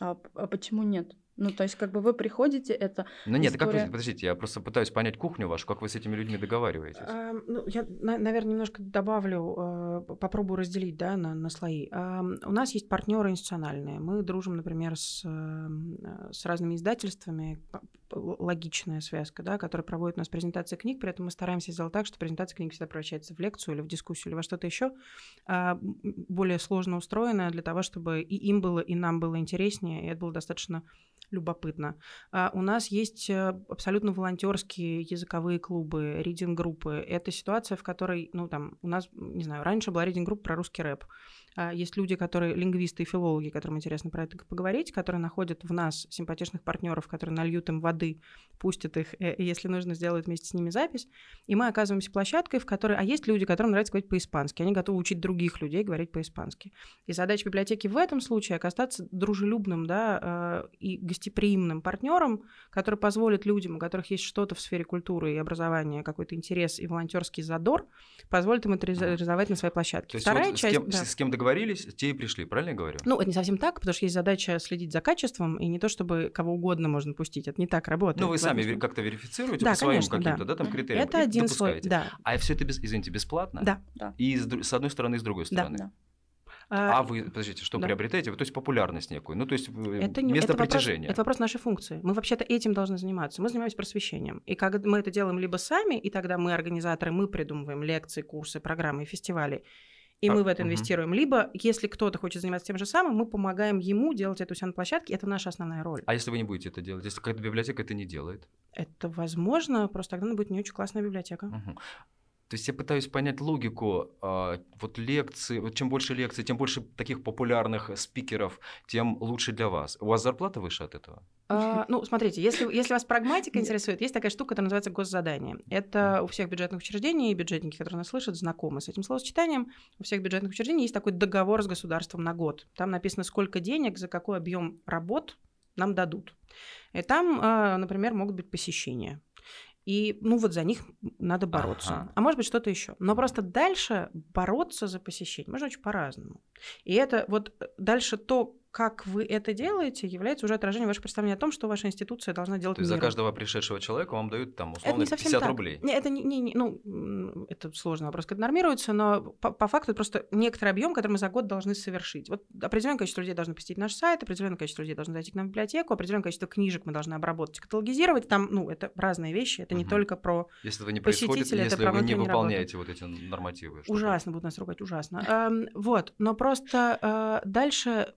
А, а почему нет? Ну, то есть, как бы вы приходите, это. Ну нет, история... как вы, подождите, я просто пытаюсь понять кухню вашу, как вы с этими людьми договариваетесь. А, ну, я, на, наверное, немножко добавлю, э, попробую разделить, да, на, на слои. А, у нас есть партнеры институциональные. Мы дружим, например, с, э, с разными издательствами, логичная связка, да, которая проводит у нас презентации книг, при этом мы стараемся сделать так, что презентация книг всегда превращается в лекцию или в дискуссию или во что-то еще а, более сложно устроенное для того, чтобы и им было, и нам было интереснее, и это было достаточно любопытно. А у нас есть э, абсолютно волонтерские языковые клубы, ридинг-группы. Это ситуация, в которой, ну, там, у нас, не знаю, раньше была ридинг-группа про русский рэп. А, есть люди, которые лингвисты и филологи, которым интересно про это поговорить, которые находят в нас симпатичных партнеров, которые нальют им воды, пустят их, э, если нужно, сделают вместе с ними запись. И мы оказываемся площадкой, в которой... А есть люди, которым нравится говорить по-испански. Они готовы учить других людей говорить по-испански. И задача библиотеки в этом случае оказаться дружелюбным да, а, и гостеприимным партнером, который позволит людям, у которых есть что-то в сфере культуры и образования, какой-то интерес и волонтерский задор, позволит им это реализовать на своей площадке. То есть Вторая вот часть... С кем, да. с кем договорились, те и пришли, правильно я говорю? Ну, это не совсем так, потому что есть задача следить за качеством, и не то, чтобы кого угодно можно пустить. Это не так работает. Ну, вы сами как-то верифицируете да, по своим каким-то, да. да, там критериям. Это один слой, да. А все это, без, извините, бесплатно? Да. да. И с, с одной стороны, и с другой стороны? Да. А, а вы, подождите, что да. приобретаете? То есть популярность некую, ну то есть э, это не, место это притяжения. Вопрос, это вопрос нашей функции. Мы вообще-то этим должны заниматься. Мы занимаемся просвещением. И когда мы это делаем либо сами, и тогда мы организаторы, мы придумываем лекции, курсы, программы и фестивали, и А, мы в это мгм. инвестируем. Либо, если кто-то хочет заниматься тем же самым, мы помогаем ему делать это у себя на площадке. Это наша основная роль. А если вы не будете это делать? Если какая-то библиотека это не делает? Это возможно, просто тогда она будет не очень классная библиотека. Мгм. То есть я пытаюсь понять логику. а, вот лекции, вот чем больше лекций, тем больше таких популярных спикеров, тем лучше для вас. У вас зарплата выше от этого? А, ну, смотрите, если, если вас прагматика интересует, есть такая штука, которая называется госзадание. Это у всех бюджетных учреждений, и бюджетники, которые нас слышат, знакомы с этим словосочетанием. У всех бюджетных учреждений есть такой договор с государством на год. Там написано, сколько денег, за какой объем работ нам дадут. И там, а, например, могут быть посещения. И, ну, вот за них надо бороться. Ага. А может быть, что-то еще. Но просто дальше бороться за посещение можно очень по-разному. И это вот э, дальше то, как вы это делаете, является уже отражением вашего представления о том, что ваша институция должна делать То есть за миру. каждого пришедшего человека вам дают там Это условно не совсем 50 так. рублей. Не, это не, не- не- ну, это сложный вопрос, как это нормируется, но по, по факту это просто некоторый объем, который мы за год должны совершить. Вот определенное количество людей должно посетить наш сайт, определенное количество людей должно зайти к нам в библиотеку, определенное количество книжек мы должны обработать, каталогизировать. Там, ну, это разные вещи, это не Мгм. только про Если этого не происходит, это если про вы не внутреннюю работу. выполняете вот эти нормативы. Ужасно будут нас ругать, ужасно. Эм, Вот, но просто э, дальше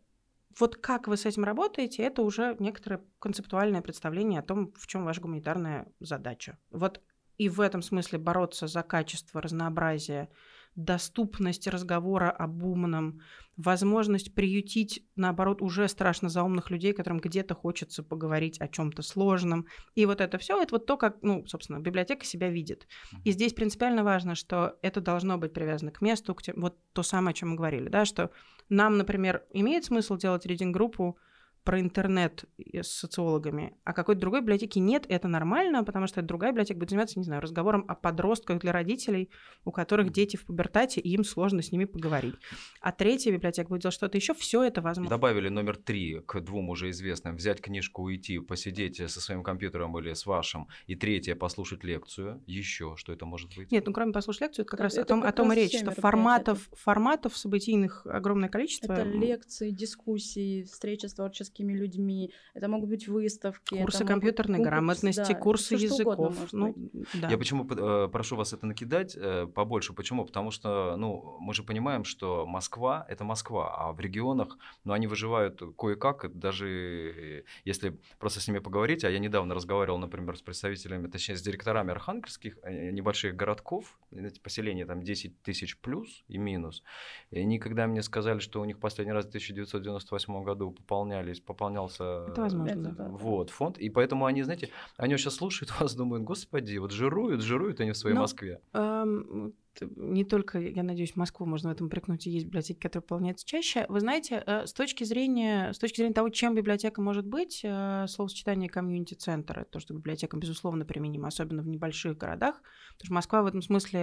вот как вы с этим работаете, это уже некоторое концептуальное представление о том, в чем ваша гуманитарная задача. Вот и в этом смысле бороться за качество, разнообразие, доступность разговора об умном, возможность приютить, наоборот, уже страшно заумных людей, которым где-то хочется поговорить о чем-то сложном. И вот это все, это вот то, как, ну, собственно, библиотека себя видит. И здесь принципиально важно, что это должно быть привязано к месту, к тем- вот то самое, о чем мы говорили, да, что нам, например, имеет смысл делать рейдинг-группу про интернет с социологами, а какой-то другой библиотеки нет, это нормально, потому что другая библиотека будет заниматься, не знаю, разговором о подростках для родителей, у которых дети в пубертате, и им сложно с ними поговорить. А третья библиотека будет делать что-то еще, все это возможно. Добавили номер три к двум уже известным. Взять книжку, уйти, посидеть со своим компьютером или с вашим. И третье, послушать лекцию. Еще что это может быть? Нет, ну кроме послушать лекцию, это как раз о Это том, как о том и речь, что форматов, форматов событийных огромное количество. Это лекции, дискуссии, встречи с творческими людьми, это могут быть выставки. Курсы могут- компьютерной конкурсы, грамотности, да, курсы языков. Ну, да. Я почему э, прошу вас это накидать э, побольше? Почему? Потому что, ну, мы же понимаем, что Москва – это Москва, а в регионах, ну, они выживают кое-как, даже э, если просто с ними поговорить. А я недавно разговаривал, например, с представителями, точнее, с директорами архангельских э, небольших городков, эти поселения там 10 тысяч плюс и минус. И они, когда мне сказали, что у них последний раз в 1998 году пополнялись, пополнялся Это возможно, Это да. вот, фонд. И поэтому они, знаете, они сейчас слушают вас, думают, господи, вот жируют, жируют они в своей Ну, Москве. Эм, Не только, я надеюсь, Москву можно в этом прикнуть, и есть библиотеки, которые выполняются чаще. Вы знаете, э, с точки зрения, с точки зрения того, чем библиотека может быть, э, словосочетание комьюнити-центр, это то, что библиотека, безусловно, применима, особенно в небольших городах, потому что Москва в этом смысле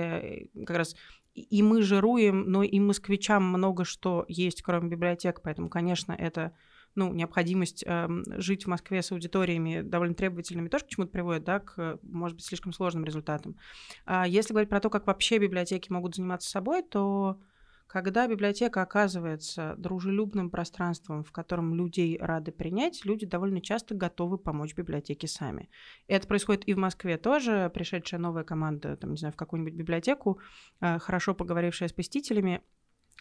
э, как раз и мы жируем, но и москвичам много что есть, кроме библиотек, поэтому, конечно, это ну, необходимость эм, жить в Москве с аудиториями довольно требовательными тоже к чему-то приводит, да, к, может быть, слишком сложным результатам. А если говорить про то, как вообще библиотеки могут заниматься собой, то когда библиотека оказывается дружелюбным пространством, в котором людей рады принять, люди довольно часто готовы помочь библиотеке сами. Это происходит и в Москве тоже. Пришедшая новая команда, там, не знаю, в какую-нибудь библиотеку, э, хорошо поговорившая с посетителями,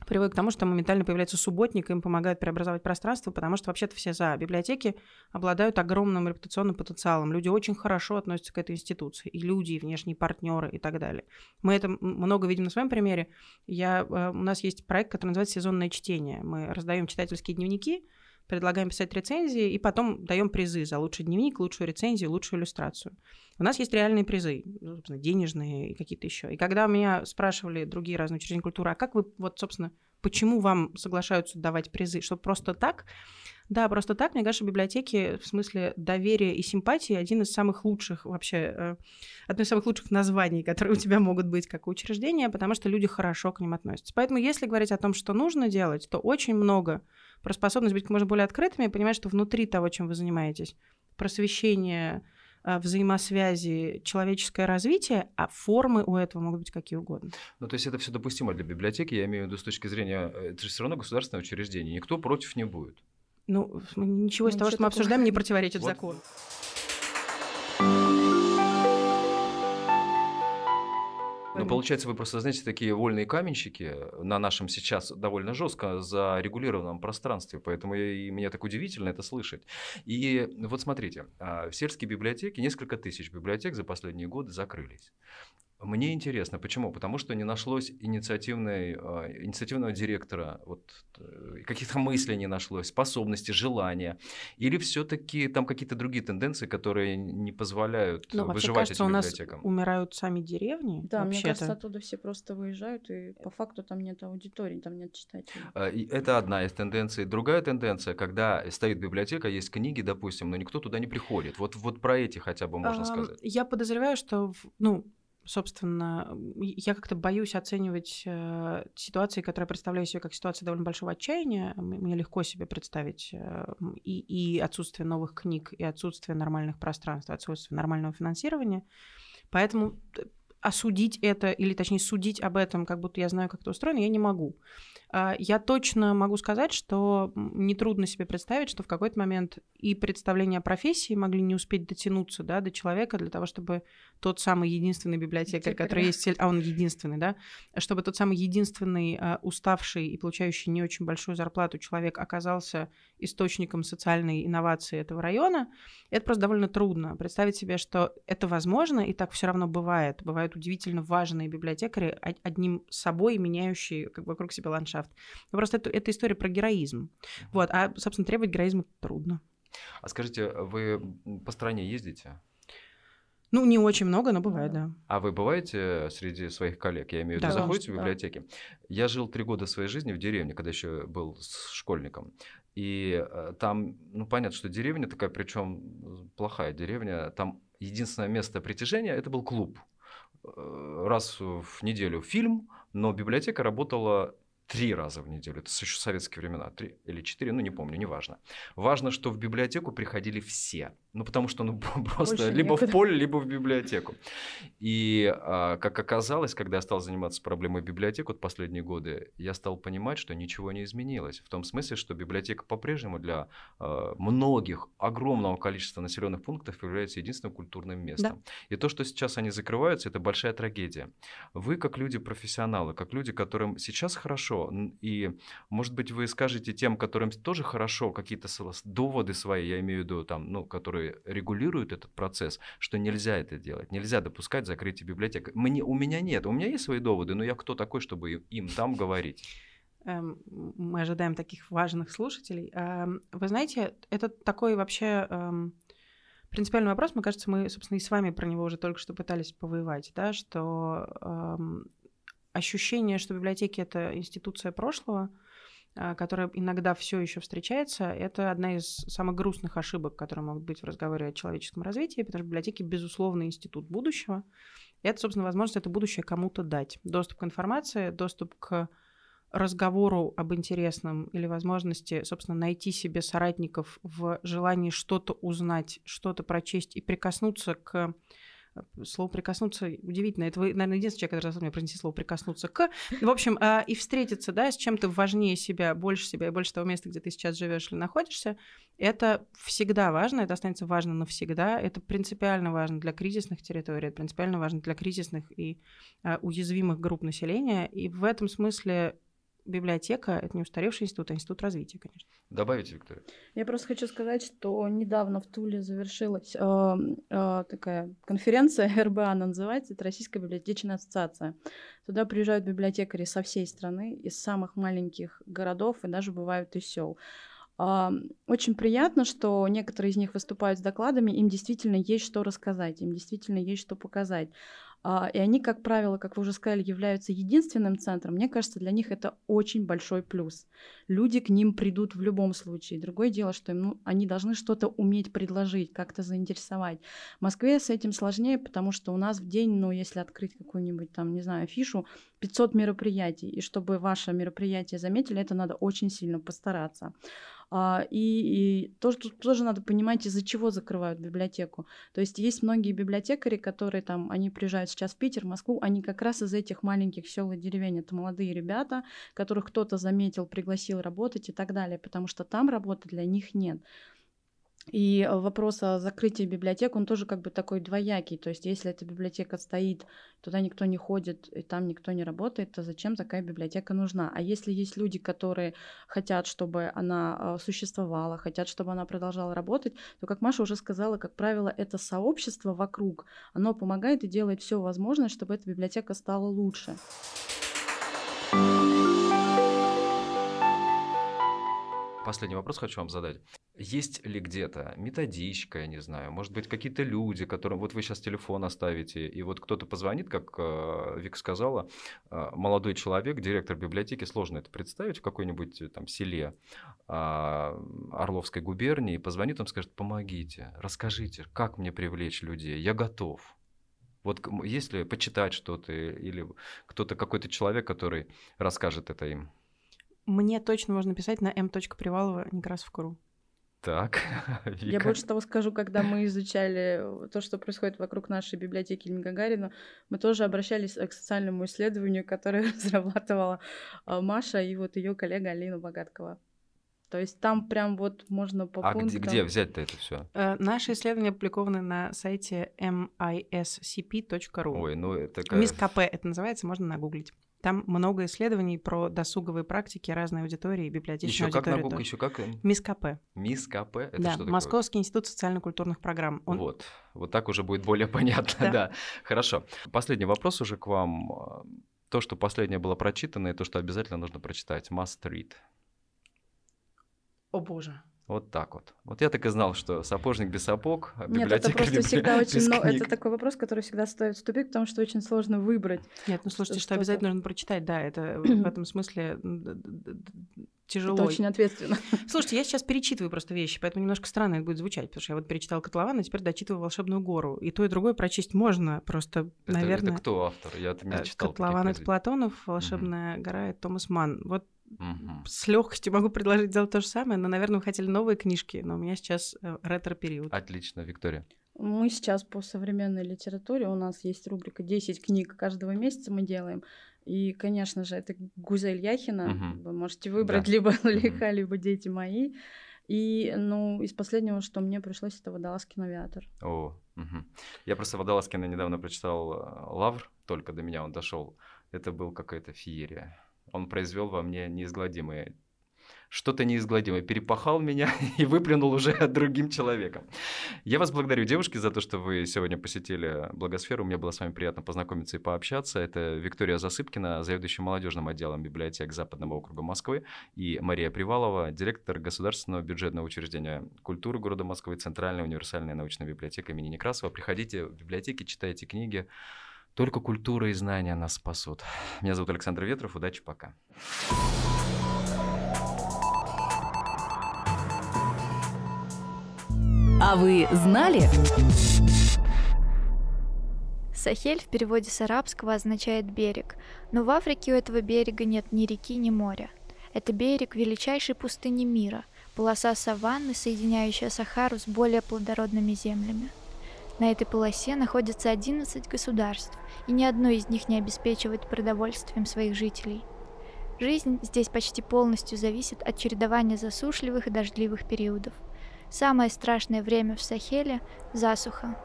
приводит к тому, что моментально появляется субботник, им помогает преобразовать пространство, потому что вообще-то все за. Библиотеки обладают огромным репутационным потенциалом. Люди очень хорошо относятся к этой институции. И люди, и внешние партнеры, и так далее. Мы это много видим на своем примере. Я, э, у нас есть проект, который называется «Сезонное чтение». Мы раздаем читательские дневники, предлагаем писать рецензии, и потом даем призы за лучший дневник, лучшую рецензию, лучшую иллюстрацию. У нас есть реальные призы, ну, собственно, денежные и какие-то еще. И когда меня спрашивали другие разные учреждения культуры, а как вы, вот, собственно, почему вам соглашаются давать призы? Что просто так? Да, просто так, мне кажется, библиотеки в смысле доверия и симпатии один из самых лучших вообще, э, одно из самых лучших названий, которые у тебя могут быть как у учреждения, потому что люди хорошо к ним относятся. Поэтому если говорить о том, что нужно делать, то очень много про способность быть как можно более открытыми и понимать, что внутри того, чем вы занимаетесь, просвещение, взаимосвязи, человеческое развитие, а формы у этого могут быть какие угодно. Ну, то есть это все допустимо для библиотеки, я имею в виду с точки зрения, э, это же все равно государственное учреждение, никто против не будет. Ну, ничего из Ну, того, ничего что мы обсуждаем, не противоречит Вот. Ну, получается, вы просто, знаете, такие вольные каменщики на нашем сейчас довольно жестко зарегулированном пространстве, поэтому и мне так удивительно это слышать. И вот смотрите, а, в сельские библиотеки, несколько тысяч библиотек за последние годы закрылись. Мне интересно, почему? Потому что не нашлось инициативной, а, инициативного директора, вот, э, каких-то мыслей не нашлось, способности, желания. Или все-таки там какие-то другие тенденции, которые не позволяют Ну, выживать кажется, этим у нас библиотекам? умирают сами деревни. Да, мне кажется, оттуда все просто выезжают, и по факту там нет аудитории, там нет читателей. А, Это одна из тенденций. Другая тенденция, когда стоит библиотека, есть книги, допустим, но никто туда не приходит. Вот, вот про эти хотя бы можно Ам, сказать. Я подозреваю, что, ну, собственно, я как-то боюсь оценивать э, ситуации, которые представляю себе как ситуация довольно большого отчаяния. Мне легко себе представить э, и, и отсутствие новых книг, и отсутствие нормальных пространств, отсутствие нормального финансирования. Поэтому т- осудить это, или точнее судить об этом, как будто я знаю, как это устроено, я не могу. А, Я точно могу сказать, что нетрудно себе представить, что в какой-то момент и представления о профессии могли не успеть дотянуться да, до человека для того, чтобы тот самый единственный библиотекарь, который есть, а он единственный, да, чтобы тот самый единственный а, уставший и получающий не очень большую зарплату человек оказался источником социальной инновации этого района, это просто довольно трудно. Представить себе, что это возможно, и так все равно бывает. Бывают удивительно важные библиотекари, од- одним собой меняющие как вокруг себя ландшафт. Ну, Просто это, это история про героизм. Вот, а, собственно, требовать героизма трудно. А скажите, вы по стране ездите? Ну, не очень много, но бывает, да. да. А вы бываете среди своих коллег? Я имею в виду, Да. заходите в Да. библиотеки? Я жил три года своей жизни в деревне, когда еще был школьником. И э, там, ну, понятно, что деревня такая, причем плохая деревня. Там единственное место притяжения это был клуб. Э, Раз в неделю фильм, но библиотека работала три раза в неделю. Это еще советские времена. Три или четыре, ну не помню, неважно. Важно, что в библиотеку приходили все. Ну, потому что ну, *laughs* просто Больше либо в некуда. поле, либо в библиотеку. И, а, как оказалось, когда я стал заниматься проблемой библиотек вот последние годы, я стал понимать, что ничего не изменилось. В том смысле, что библиотека по-прежнему для а, многих, огромного количества населенных пунктов является единственным культурным местом. И то, что сейчас они закрываются, это большая трагедия. Вы, как люди-профессионалы, как люди, которым сейчас хорошо, и, может быть, вы скажете тем, которым тоже хорошо, какие-то доводы свои, я имею в виду, там, ну, которые регулируют этот процесс, что нельзя это делать, нельзя допускать закрытие библиотек. Мне, у меня нет, у меня есть свои доводы, но я кто такой, чтобы им- там говорить? Эм, мы ожидаем таких важных слушателей. Эм, Вы знаете, это такой вообще эм, принципиальный вопрос. Мне кажется, мы, собственно, и с вами про него уже только что пытались повоевать, да, что ощущение, что библиотеки это институция прошлого, а, которая иногда все еще встречается, это одна из самых грустных ошибок, которые могут быть в разговоре о человеческом развитии, потому что библиотеки, безусловно, институт будущего. И это, собственно, возможность это будущее кому-то дать. Доступ к информации, доступ к разговору об интересном или возможности, собственно, найти себе соратников в желании что-то узнать, что-то прочесть и прикоснуться к Слово «прикоснуться» удивительно. Это вы, наверное, единственный человек, который заставил меня произнести слово «прикоснуться к». В общем, а, и встретиться, да, с чем-то важнее себя, больше себя и больше того места, где ты сейчас живешь или находишься, это всегда важно, это останется важно навсегда, это принципиально важно для кризисных территорий, это принципиально важно для кризисных и а, уязвимых групп населения, и в этом смысле библиотека — это не устаревший институт, а институт развития, конечно. Добавите, Виктория? Я просто хочу сказать, что недавно в Туле завершилась э, э, такая конференция, *laughs* РБА она называется, это Российская библиотечная ассоциация. Туда приезжают библиотекари со всей страны, из самых маленьких городов и даже бывают из сел. А, Очень приятно, что некоторые из них выступают с докладами, им действительно есть что рассказать, им действительно есть что показать. А, И они, как правило, как вы уже сказали, являются единственным центром. Мне кажется, для них это очень большой плюс. Люди к ним придут в любом случае. Другое дело, что им, ну, они должны что-то уметь предложить, как-то заинтересовать. В Москве с этим сложнее, потому что у нас в день, ну, если открыть какую-нибудь там, не знаю, афишу, 500 мероприятий. И чтобы ваше мероприятие заметили, это надо очень сильно постараться. А, И, и тоже, тут тоже надо понимать, из-за чего закрывают библиотеку. То есть есть многие библиотекари, которые там, они приезжают сейчас в Питер, в Москву, они как раз из этих маленьких сел и деревень. Это молодые ребята, которых кто-то заметил, пригласил работать и так далее, потому что там работы для них нет. И э, вопрос о закрытии библиотек, он тоже как бы такой двоякий. То есть если эта библиотека стоит, туда никто не ходит, и там никто не работает, то зачем такая библиотека нужна? А если есть люди, которые хотят, чтобы она э, существовала, хотят, чтобы она продолжала работать, то, как Маша уже сказала, как правило, это сообщество вокруг, оно помогает и делает все возможное, чтобы эта библиотека стала лучше. Последний вопрос хочу вам задать. Есть ли где-то методичка, я не знаю, может быть, какие-то люди, которым вот вы сейчас телефон оставите, и вот кто-то позвонит, как э, Вика сказала, э, молодой человек, директор библиотеки, сложно это представить в какой-нибудь э, там селе э, Орловской губернии, позвонит, он скажет, помогите, расскажите, как мне привлечь людей, я готов. Вот если почитать что-то или кто-то, какой-то человек, который расскажет это им. Мне точно можно писать на m.привалова Некрасов.ру. Так, *laughs* Вика. Я больше того скажу, когда мы изучали то, что происходит вокруг нашей библиотеки имени Гагарина, мы тоже обращались к социальному исследованию, которое *laughs* разрабатывала а, Маша и вот ее коллега Алина Богаткова. То есть там прям вот можно по а пунктам... где, где взять-то это все? Э, наши исследования опубликованы на сайте miscp.ru. Ой, ну это... МИСКП это называется, можно нагуглить. Там много исследований про досуговые практики разной аудитории, библиотечной еще аудитории. Как на Google, еще как? МИСКП. МИСКП? Это да, что Московский институт социально-культурных программ. Он... Вот, вот так уже будет более *laughs* понятно, да. да. Хорошо. Последний вопрос уже к вам. То, что последнее было прочитано, и то, что обязательно нужно прочитать. Must read. О боже. Вот так вот. Вот я так и знал, что сапожник без сапог, а Нет, это просто всегда *laughs* очень... Но, это такой вопрос, который всегда стоит вступить, потому что очень сложно выбрать. Нет, ну слушайте, что, что обязательно нужно прочитать, да, это *clears throat* в этом смысле тяжело. Это очень ответственно. *laughs* Слушайте, я сейчас перечитываю просто вещи, поэтому немножко странно это будет звучать, потому что я вот перечитала «Котлован», а теперь дочитываю «Волшебную гору». И то, и другое прочесть можно, просто, это, наверное... Это кто автор? Я это не э, читал. «Котлован» — это Платонов, «Волшебная угу. гора» — это Томас Ман. Вот Угу. С легкостью могу предложить сделать то же самое, но, наверное, вы хотели новые книжки, но у меня сейчас э, ретро-период. Отлично, Виктория. Мы сейчас по современной литературе, у нас есть рубрика 10 книг каждого месяца мы делаем. И, конечно же, это Гузель Яхина. Угу. Вы можете выбрать да. либо Лиха, угу. либо Дети мои. И, ну, из последнего, что мне пришлось, это Водолазкин авиатор. О, угу. я просто Водолазкина недавно прочитал э, Лавр, только до меня он дошел. Это был какая-то феерия он произвел во мне неизгладимое что-то неизгладимое, перепахал меня *laughs* и выплюнул уже *laughs* другим человеком. Я вас благодарю, девушки, за то, что вы сегодня посетили Благосферу. Мне было с вами приятно познакомиться и пообщаться. Это Виктория Засыпкина, заведующая молодежным отделом библиотек Западного округа Москвы, и Мария Привалова, директор Государственного бюджетного учреждения культуры города Москвы, Центральная универсальная научная библиотека имени Некрасова. Приходите в библиотеки, читайте книги. Только культура и знания нас спасут. Меня зовут Александр Ветров. Удачи, пока. А вы знали? Сахель в переводе с арабского означает «берег», но в Африке у этого берега нет ни реки, ни моря. Это берег величайшей пустыни мира, полоса саванны, соединяющая Сахару с более плодородными землями. На этой полосе находится 11 государств, и ни одно из них не обеспечивает продовольствием своих жителей. Жизнь здесь почти полностью зависит от чередования засушливых и дождливых периодов. Самое страшное время в Сахеле – засуха.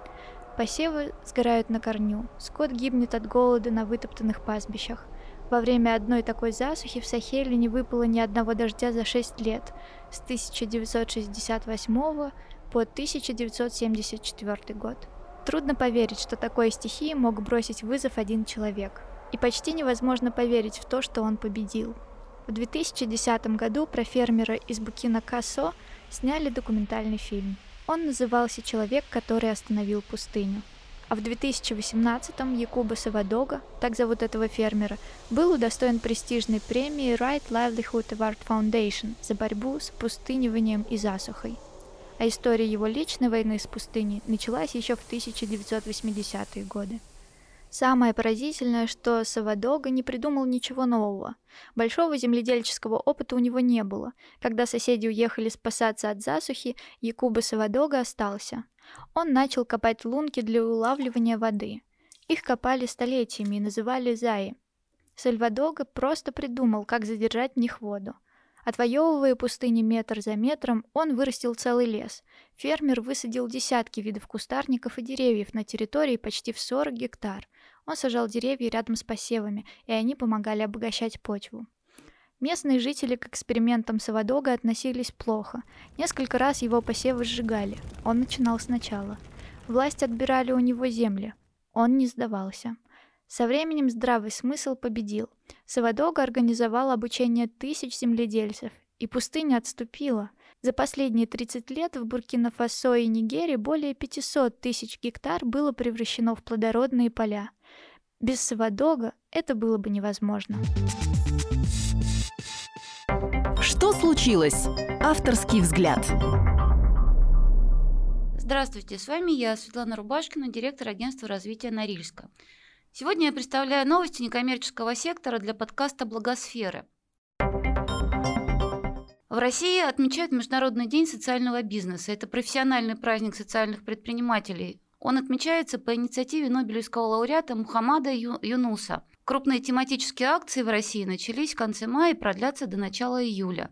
Посевы сгорают на корню, скот гибнет от голода на вытоптанных пастбищах. Во время одной такой засухи в Сахеле не выпало ни одного дождя за 6 лет, с 1968 по 1974 год. Трудно поверить, что такой стихии мог бросить вызов один человек. И почти невозможно поверить в то, что он победил. В 2010 году про фермера из Букина-Касо сняли документальный фильм. Он назывался «Человек, который остановил пустыню». А в 2018-м Якуба Савадога, так зовут этого фермера, был удостоен престижной премии Right Livelihood Award Foundation за борьбу с пустыниванием и засухой – а история его личной войны с пустыней началась еще в 1980-е годы. Самое поразительное, что Савадога не придумал ничего нового. Большого земледельческого опыта у него не было. Когда соседи уехали спасаться от засухи, Якуба Савадога остался. Он начал копать лунки для улавливания воды. Их копали столетиями и называли заи. Сальвадога просто придумал, как задержать в них воду – Отвоевывая пустыни метр за метром, он вырастил целый лес. Фермер высадил десятки видов кустарников и деревьев на территории почти в 40 гектар. Он сажал деревья рядом с посевами, и они помогали обогащать почву. Местные жители к экспериментам Савадога относились плохо. Несколько раз его посевы сжигали. Он начинал сначала. Власть отбирали у него земли. Он не сдавался. Со временем здравый смысл победил. Савадога организовал обучение тысяч земледельцев, и пустыня отступила. За последние 30 лет в Буркина-Фасо и Нигерии более 500 тысяч гектар было превращено в плодородные поля. Без Савадога это было бы невозможно. Что случилось? Авторский взгляд. Здравствуйте, с вами я, Светлана Рубашкина, директор агентства развития Норильска. Сегодня я представляю новости некоммерческого сектора для подкаста «Благосферы». В России отмечают Международный день социального бизнеса. Это профессиональный праздник социальных предпринимателей. Он отмечается по инициативе Нобелевского лауреата Мухаммада Ю- Юнуса. Крупные тематические акции в России начались в конце мая и продлятся до начала июля.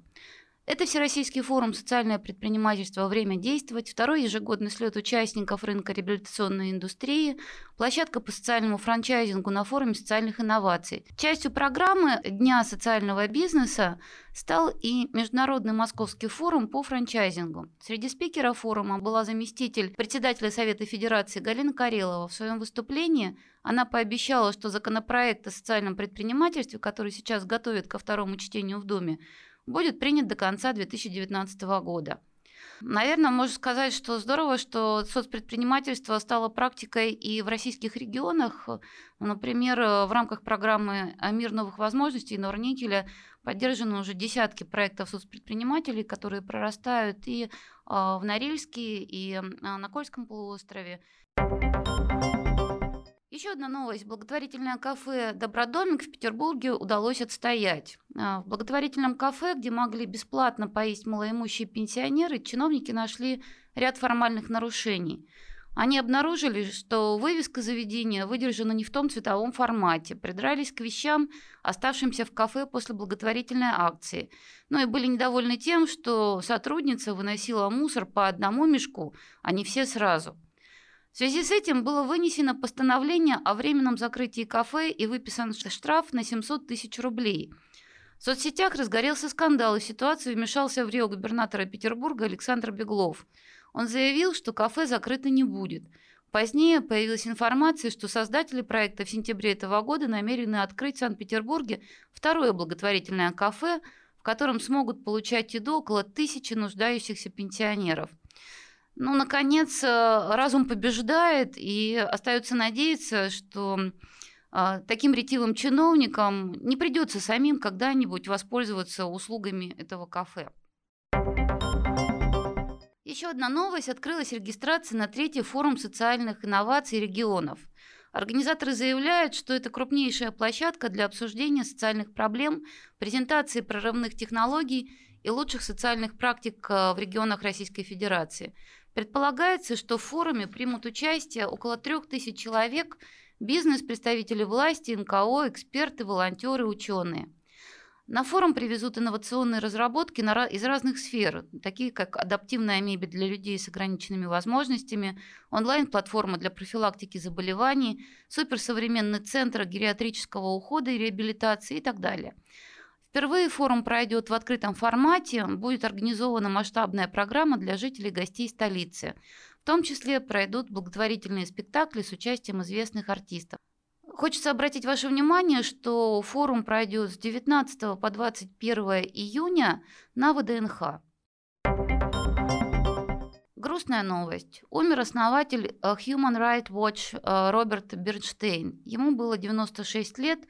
Это Всероссийский форум «Социальное предпринимательство. Время действовать», второй ежегодный слет участников рынка реабилитационной индустрии, площадка по социальному франчайзингу на форуме социальных инноваций. Частью программы Дня социального бизнеса стал и Международный Московский форум по франчайзингу. Среди спикеров форума была заместитель председателя Совета Федерации Галина Карелова. В своем выступлении она пообещала, что законопроект о социальном предпринимательстве, который сейчас готовят ко второму чтению в Думе, будет принят до конца 2019 года. Наверное, можно сказать, что здорово, что соцпредпринимательство стало практикой и в российских регионах. Например, в рамках программы «Мир новых возможностей» Норникеля поддержаны уже десятки проектов соцпредпринимателей, которые прорастают и в Норильске, и на Кольском полуострове. Еще одна новость. Благотворительное кафе «Добродомик» в Петербурге удалось отстоять. А, в благотворительном кафе, где могли бесплатно поесть малоимущие пенсионеры, чиновники нашли ряд формальных нарушений. Они обнаружили, что вывеска заведения выдержана не в том цветовом формате, придрались к вещам, оставшимся в кафе после благотворительной акции. Ну и были недовольны тем, что сотрудница выносила мусор по одному мешку, а не все сразу – в связи с этим было вынесено постановление о временном закрытии кафе и выписан штраф на 700 тысяч рублей. В соцсетях разгорелся скандал, и в ситуацию вмешался в Рио губернатора Петербурга Александр Беглов. Он заявил, что кафе закрыто не будет. Позднее появилась информация, что создатели проекта в сентябре этого года намерены открыть в Санкт-Петербурге второе благотворительное кафе, в котором смогут получать еду около тысячи нуждающихся пенсионеров – ну, наконец, э, разум побеждает, и остается надеяться, что а, таким ретивым чиновникам не придется самим когда-нибудь воспользоваться услугами этого кафе. Еще одна новость. Открылась регистрация на третий форум социальных инноваций регионов. Организаторы заявляют, что это крупнейшая площадка для обсуждения социальных проблем, презентации прорывных технологий и лучших социальных практик э, в регионах Российской Федерации. Предполагается, что в форуме примут участие около трех тысяч человек, бизнес, представители власти, НКО, эксперты, волонтеры, ученые. На форум привезут инновационные разработки из разных сфер, такие как адаптивная мебель для людей с ограниченными возможностями, онлайн-платформа для профилактики заболеваний, суперсовременный центр гериатрического ухода и реабилитации и так далее – Впервые форум пройдет в открытом формате, будет организована масштабная программа для жителей и гостей столицы. В том числе пройдут благотворительные спектакли с участием известных артистов. Хочется обратить ваше внимание, что форум пройдет с 19 по 21 июня на ВДНХ. Грустная новость. Умер основатель э, Human Rights Watch э, Роберт Бернштейн. Ему было 96 лет,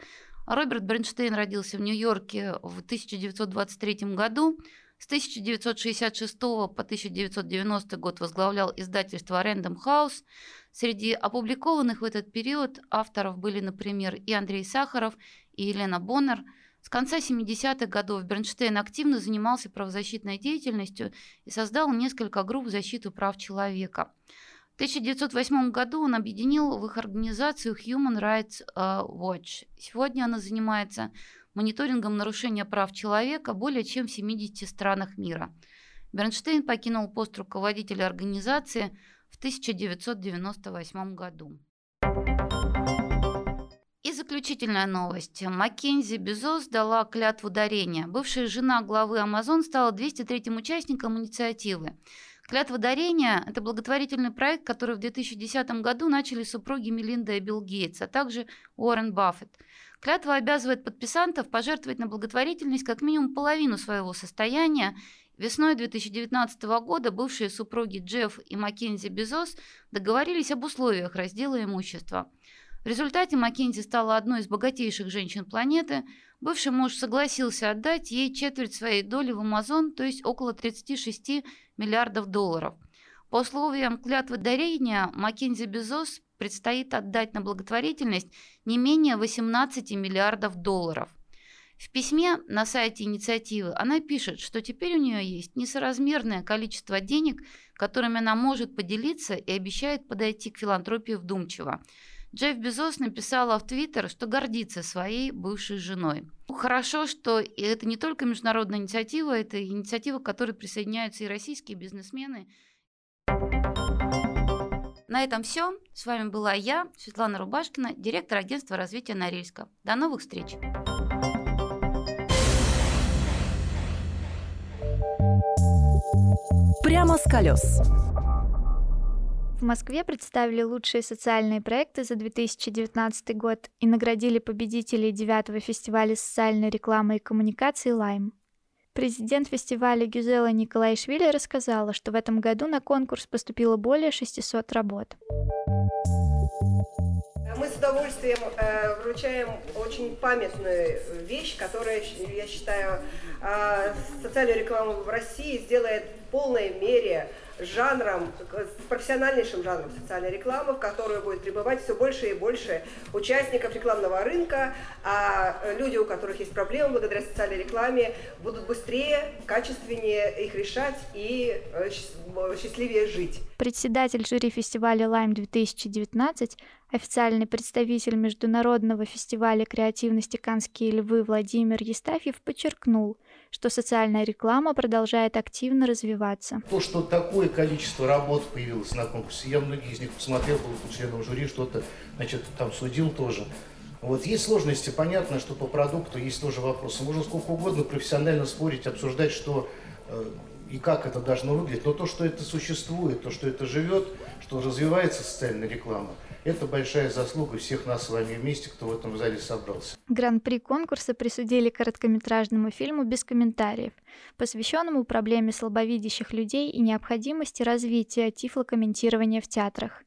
Роберт Бринштейн родился в Нью-Йорке в 1923 году. С 1966 по 1990 год возглавлял издательство Random House. Среди опубликованных в этот период авторов были, например, и Андрей Сахаров, и Елена Боннер. С конца 70-х годов Бернштейн активно занимался правозащитной деятельностью и создал несколько групп защиты прав человека – 1908 году он объединил в их организацию Human Rights э, Watch. Сегодня она занимается мониторингом нарушения прав человека более чем в 70 странах мира. Бернштейн покинул пост руководителя организации в 1998 году. И заключительная новость. Маккензи Безос дала клятву дарения. Бывшая жена главы Amazon стала 203-м участником инициативы. Клятва дарения – это благотворительный проект, который в 2010 году начали супруги Мелинда и Билл Гейтс, а также Уоррен Баффет. Клятва обязывает подписантов пожертвовать на благотворительность как минимум половину своего состояния. Весной 2019 года бывшие супруги Джефф и Маккензи Безос договорились об условиях раздела имущества. В результате Маккензи стала одной из богатейших женщин планеты. Бывший муж согласился отдать ей четверть своей доли в Amazon, то есть около 36 миллиардов долларов. По условиям клятвы дарения Маккензи Безос предстоит отдать на благотворительность не менее 18 миллиардов долларов. В письме на сайте инициативы она пишет, что теперь у нее есть несоразмерное количество денег, которыми она может поделиться и обещает подойти к филантропии вдумчиво. Джефф Безос написала в Твиттер, что гордится своей бывшей женой. Хорошо, что это не только международная инициатива, это инициатива, к которой присоединяются и российские бизнесмены. На этом все. С вами была я, Светлана Рубашкина, директор агентства развития Норильска. До новых встреч! Прямо с колес. В Москве представили лучшие социальные проекты за 2019 год и наградили победителей девятого фестиваля социальной рекламы и коммуникации «Лайм». Президент фестиваля Гюзела Николаишвили рассказала, что в этом году на конкурс поступило более 600 работ. Мы с удовольствием э, вручаем очень памятную вещь, которая, я считаю, э, социальную рекламу в России сделает в полной мере жанром, с профессиональнейшим жанром социальной рекламы, в которую будет прибывать все больше и больше участников рекламного рынка, а люди, у которых есть проблемы благодаря социальной рекламе, будут быстрее, качественнее их решать и э, счастливее жить. Председатель жюри фестиваля «Лайм 2019», официальный представитель Международного фестиваля креативности «Канские львы» Владимир Естафьев подчеркнул, что социальная реклама продолжает активно развиваться. То, что такое количество работ появилось на конкурсе, я многие из них посмотрел, был членом жюри, что-то, значит, там судил тоже. Вот есть сложности, понятно, что по продукту есть тоже вопросы. Можно сколько угодно профессионально спорить, обсуждать, что э, и как это должно выглядеть, но то, что это существует, то, что это живет, что развивается социальная реклама, это большая заслуга всех нас с вами вместе, кто в этом зале собрался. Гран-при конкурса присудили короткометражному фильму «Без комментариев», посвященному проблеме слабовидящих людей и необходимости развития тифлокомментирования в театрах.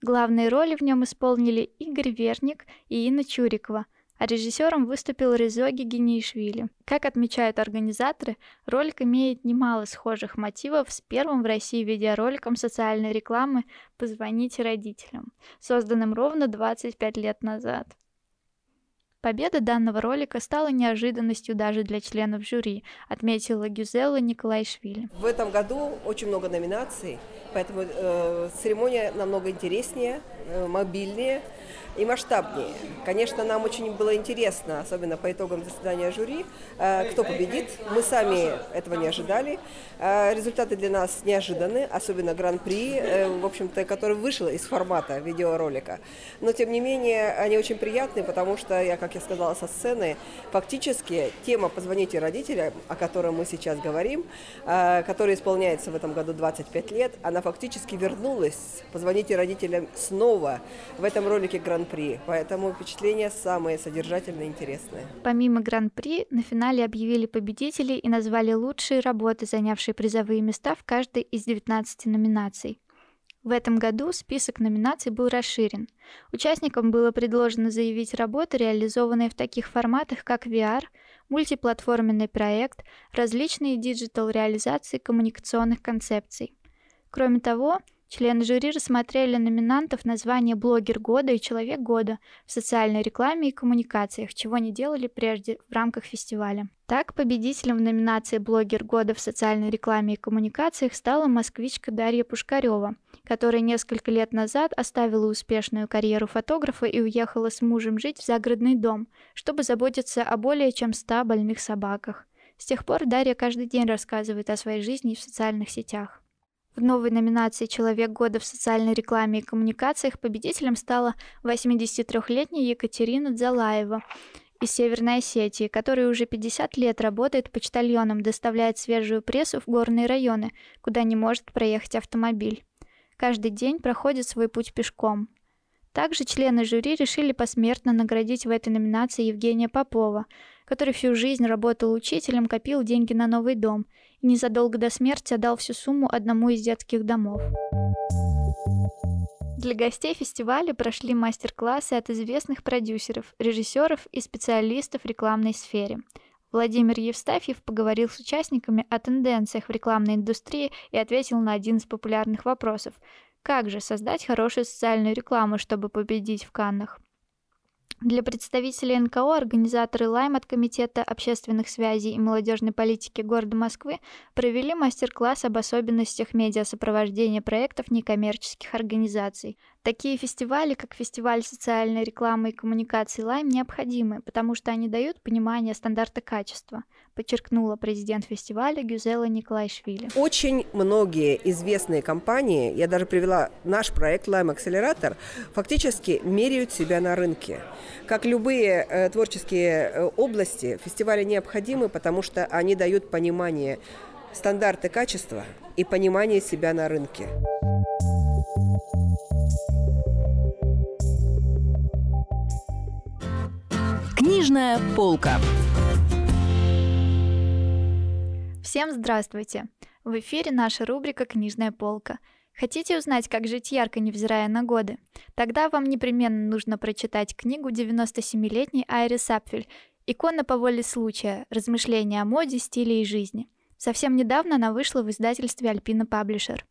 Главные роли в нем исполнили Игорь Верник и Инна Чурикова, а режиссером выступил Резоги Генишвили. Как отмечают организаторы, ролик имеет немало схожих мотивов с первым в России видеороликом социальной рекламы «Позвоните родителям», созданным ровно 25 лет назад. Победа данного ролика стала неожиданностью даже для членов жюри, отметила Гюзелла Николайшвили. В этом году очень много номинаций, поэтому э, церемония намного интереснее, э, мобильнее и масштабнее. Конечно, нам очень было интересно, особенно по итогам заседания жюри, э, кто победит. Мы сами этого не ожидали. Э, результаты для нас неожиданны, особенно гран-при, э, в общем-то, который вышел из формата видеоролика. Но, тем не менее, они очень приятные, потому что, я, как я сказала со сцены, фактически тема «Позвоните родителям», о которой мы сейчас говорим, которая исполняется в этом году 25 лет, она фактически вернулась «Позвоните родителям» снова в этом ролике гран Гран-при, поэтому впечатления самые содержательные и интересные. Помимо Гран-при, на финале объявили победителей и назвали лучшие работы, занявшие призовые места в каждой из 19 номинаций. В этом году список номинаций был расширен. Участникам было предложено заявить работы, реализованные в таких форматах, как VR, мультиплатформенный проект, различные диджитал-реализации коммуникационных концепций. Кроме того, Члены жюри рассмотрели номинантов на звание «Блогер года» и «Человек года» в социальной рекламе и коммуникациях, чего не делали прежде в рамках фестиваля. Так, победителем в номинации «Блогер года» в социальной рекламе и коммуникациях стала москвичка Дарья Пушкарева, которая несколько лет назад оставила успешную карьеру фотографа и уехала с мужем жить в загородный дом, чтобы заботиться о более чем 100 больных собаках. С тех пор Дарья каждый день рассказывает о своей жизни в социальных сетях. В новой номинации «Человек года в социальной рекламе и коммуникациях» победителем стала 83-летняя Екатерина Дзалаева из Северной Осетии, которая уже 50 лет работает почтальоном, доставляет свежую прессу в горные районы, куда не может проехать автомобиль. Каждый день проходит свой путь пешком. Также члены жюри решили посмертно наградить в этой номинации Евгения Попова, который всю жизнь работал учителем, копил деньги на новый дом и незадолго до смерти отдал всю сумму одному из детских домов. Для гостей фестиваля прошли мастер-классы от известных продюсеров, режиссеров и специалистов в рекламной сфере. Владимир Евстафьев поговорил с участниками о тенденциях в рекламной индустрии и ответил на один из популярных вопросов. Как же создать хорошую социальную рекламу, чтобы победить в Каннах? Для представителей НКО организаторы Лайм от Комитета общественных связей и молодежной политики города Москвы провели мастер-класс об особенностях медиасопровождения проектов некоммерческих организаций. Такие фестивали, как фестиваль социальной рекламы и коммуникации Лайм, необходимы, потому что они дают понимание стандарта качества, подчеркнула президент фестиваля Гюзела Николайшвили. Очень многие известные компании, я даже привела наш проект Lime Accelerator, фактически меряют себя на рынке. Как любые э, творческие э, области, фестивали необходимы, потому что они дают понимание стандарты качества и понимание себя на рынке. Книжная полка. Всем здравствуйте! В эфире наша рубрика «Книжная полка». Хотите узнать, как жить ярко, невзирая на годы? Тогда вам непременно нужно прочитать книгу 97-летней Айрис Сапфель «Икона по воле случая. Размышления о моде, стиле и жизни». Совсем недавно она вышла в издательстве Альпина Паблишер.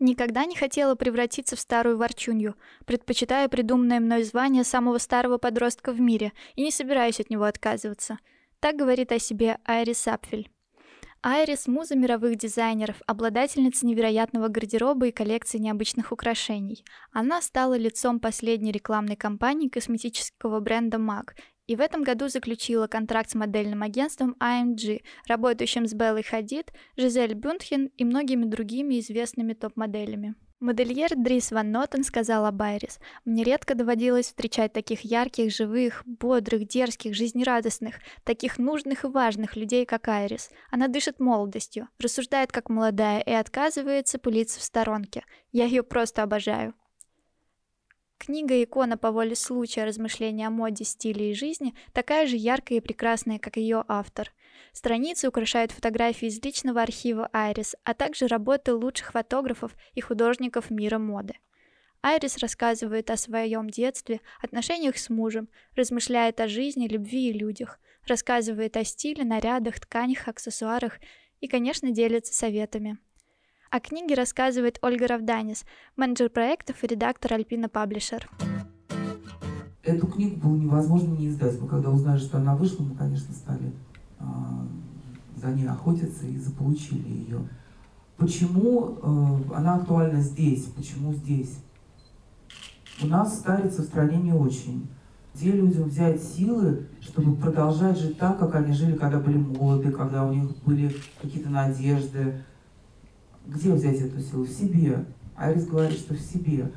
Никогда не хотела превратиться в старую ворчунью, предпочитая придуманное мной звание самого старого подростка в мире и не собираюсь от него отказываться. Так говорит о себе Айрис Сапфель. Айрис – муза мировых дизайнеров, обладательница невероятного гардероба и коллекции необычных украшений. Она стала лицом последней рекламной кампании косметического бренда MAC и в этом году заключила контракт с модельным агентством AMG, работающим с Беллой Хадид, Жизель Бюндхен и многими другими известными топ-моделями. Модельер Дрис Ван Нотен сказала Байрис, «Мне редко доводилось встречать таких ярких, живых, бодрых, дерзких, жизнерадостных, таких нужных и важных людей, как Айрис. Она дышит молодостью, рассуждает как молодая и отказывается пылиться в сторонке. Я ее просто обожаю». Книга «Икона по воле случая. Размышления о моде, стиле и жизни» такая же яркая и прекрасная, как ее автор. Страницы украшают фотографии из личного архива Айрис, а также работы лучших фотографов и художников мира моды. Айрис рассказывает о своем детстве, отношениях с мужем, размышляет о жизни, любви и людях, рассказывает о стиле, нарядах, тканях, аксессуарах и, конечно, делится советами. О книге рассказывает Ольга Равданис, менеджер проектов и редактор Альпина Паблишер. Эту книгу было невозможно не издать. Мы когда узнали, что она вышла, мы, конечно, стали э, за ней охотиться и заполучили ее. Почему э, она актуальна здесь? Почему здесь? У нас старится в стране не очень. Где людям взять силы, чтобы продолжать жить так, как они жили, когда были молоды, когда у них были какие-то надежды, где взять эту силу? В себе. Айрис говорит, что в себе.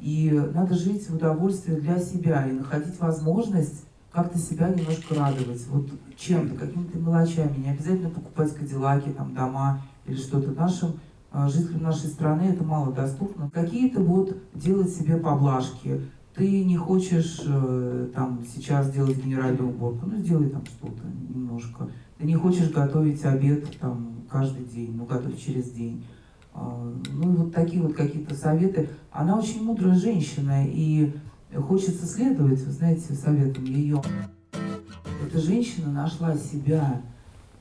И надо жить в удовольствии для себя и находить возможность как-то себя немножко радовать. Вот чем-то, какими-то мелочами. Не обязательно покупать кадиллаки, там, дома или что-то. Нашим а, жителям нашей страны это мало доступно. Какие-то вот делать себе поблажки. Ты не хочешь э, там сейчас делать генеральную уборку, ну сделай там что-то немножко. Ты не хочешь готовить обед там каждый день, ну, готовь через день. А, ну, вот такие вот какие-то советы. Она очень мудрая женщина, и хочется следовать, вы знаете, советам ее. Эта женщина нашла себя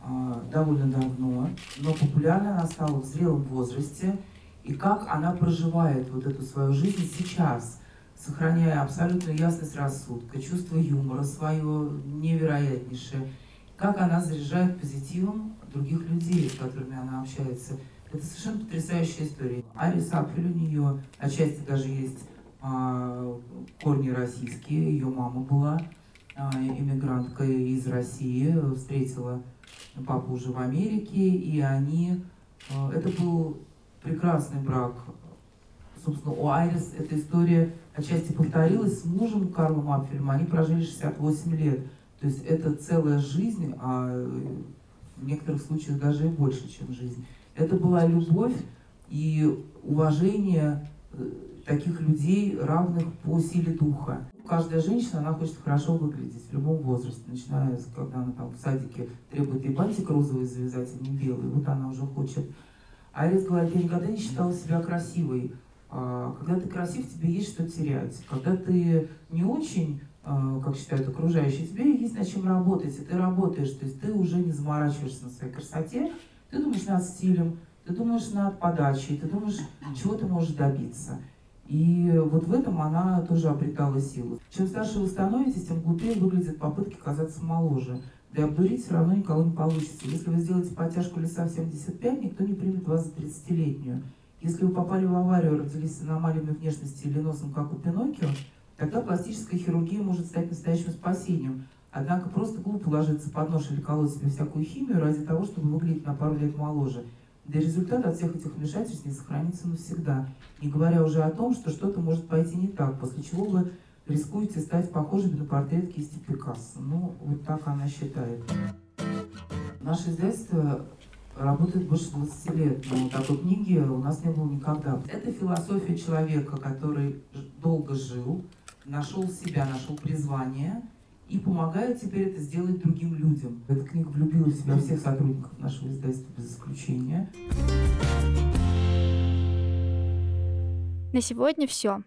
а, довольно давно, но популярна она стала в зрелом возрасте, и как она проживает вот эту свою жизнь сейчас, сохраняя абсолютную ясность рассудка, чувство юмора свое невероятнейшее, как она заряжает позитивом других людей, с которыми она общается. Это совершенно потрясающая история. Арис Апрель у нее отчасти даже есть а, корни российские. Ее мама была а, иммигрантка из России, встретила папу уже в Америке, и они... А, это был прекрасный брак. Собственно, у Айрис эта история отчасти повторилась с мужем Карлом Апфелем. Они прожили 68 лет. То есть это целая жизнь, а в некоторых случаях даже и больше, чем жизнь. Это была любовь и уважение э, таких людей, равных по силе духа. Каждая женщина, она хочет хорошо выглядеть в любом возрасте, начиная с, когда она там в садике требует ей бантик розовый завязать, а не белый, вот она уже хочет. А Арис говорит, я никогда не считала себя красивой. А, когда ты красив, тебе есть что терять. Когда ты не очень, как считают окружающие, тебе есть над чем работать, и ты работаешь, то есть ты уже не заморачиваешься на своей красоте, ты думаешь над стилем, ты думаешь над подачей, ты думаешь, чего ты можешь добиться. И вот в этом она тоже обретала силу. Чем старше вы становитесь, тем глупее выглядят попытки казаться моложе. Да и обдурить все равно никого не получится. Если вы сделаете подтяжку леса в 75, никто не примет вас за 30-летнюю. Если вы попали в аварию, родились с аномалиями внешности или носом, как у Пиноккио, тогда пластическая хирургия может стать настоящим спасением. Однако просто глупо ложиться под нож или колоть себе всякую химию ради того, чтобы выглядеть на пару лет моложе. Да и результат от всех этих вмешательств не сохранится навсегда. Не говоря уже о том, что что-то может пойти не так, после чего вы рискуете стать похожими на портрет кисти Пикассо. Ну, вот так она считает. Наше издательство работает больше 20 лет, но такой книги у нас не было никогда. Это философия человека, который долго жил, нашел себя, нашел призвание и помогает теперь это сделать другим людям. Эта книга влюбила в себя всех сотрудников нашего издательства без исключения. На сегодня все.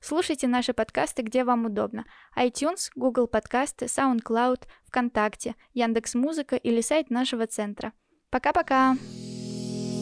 Слушайте наши подкасты, где вам удобно. iTunes, Google подкасты, SoundCloud, ВКонтакте, Яндекс.Музыка или сайт нашего центра. Пока-пока!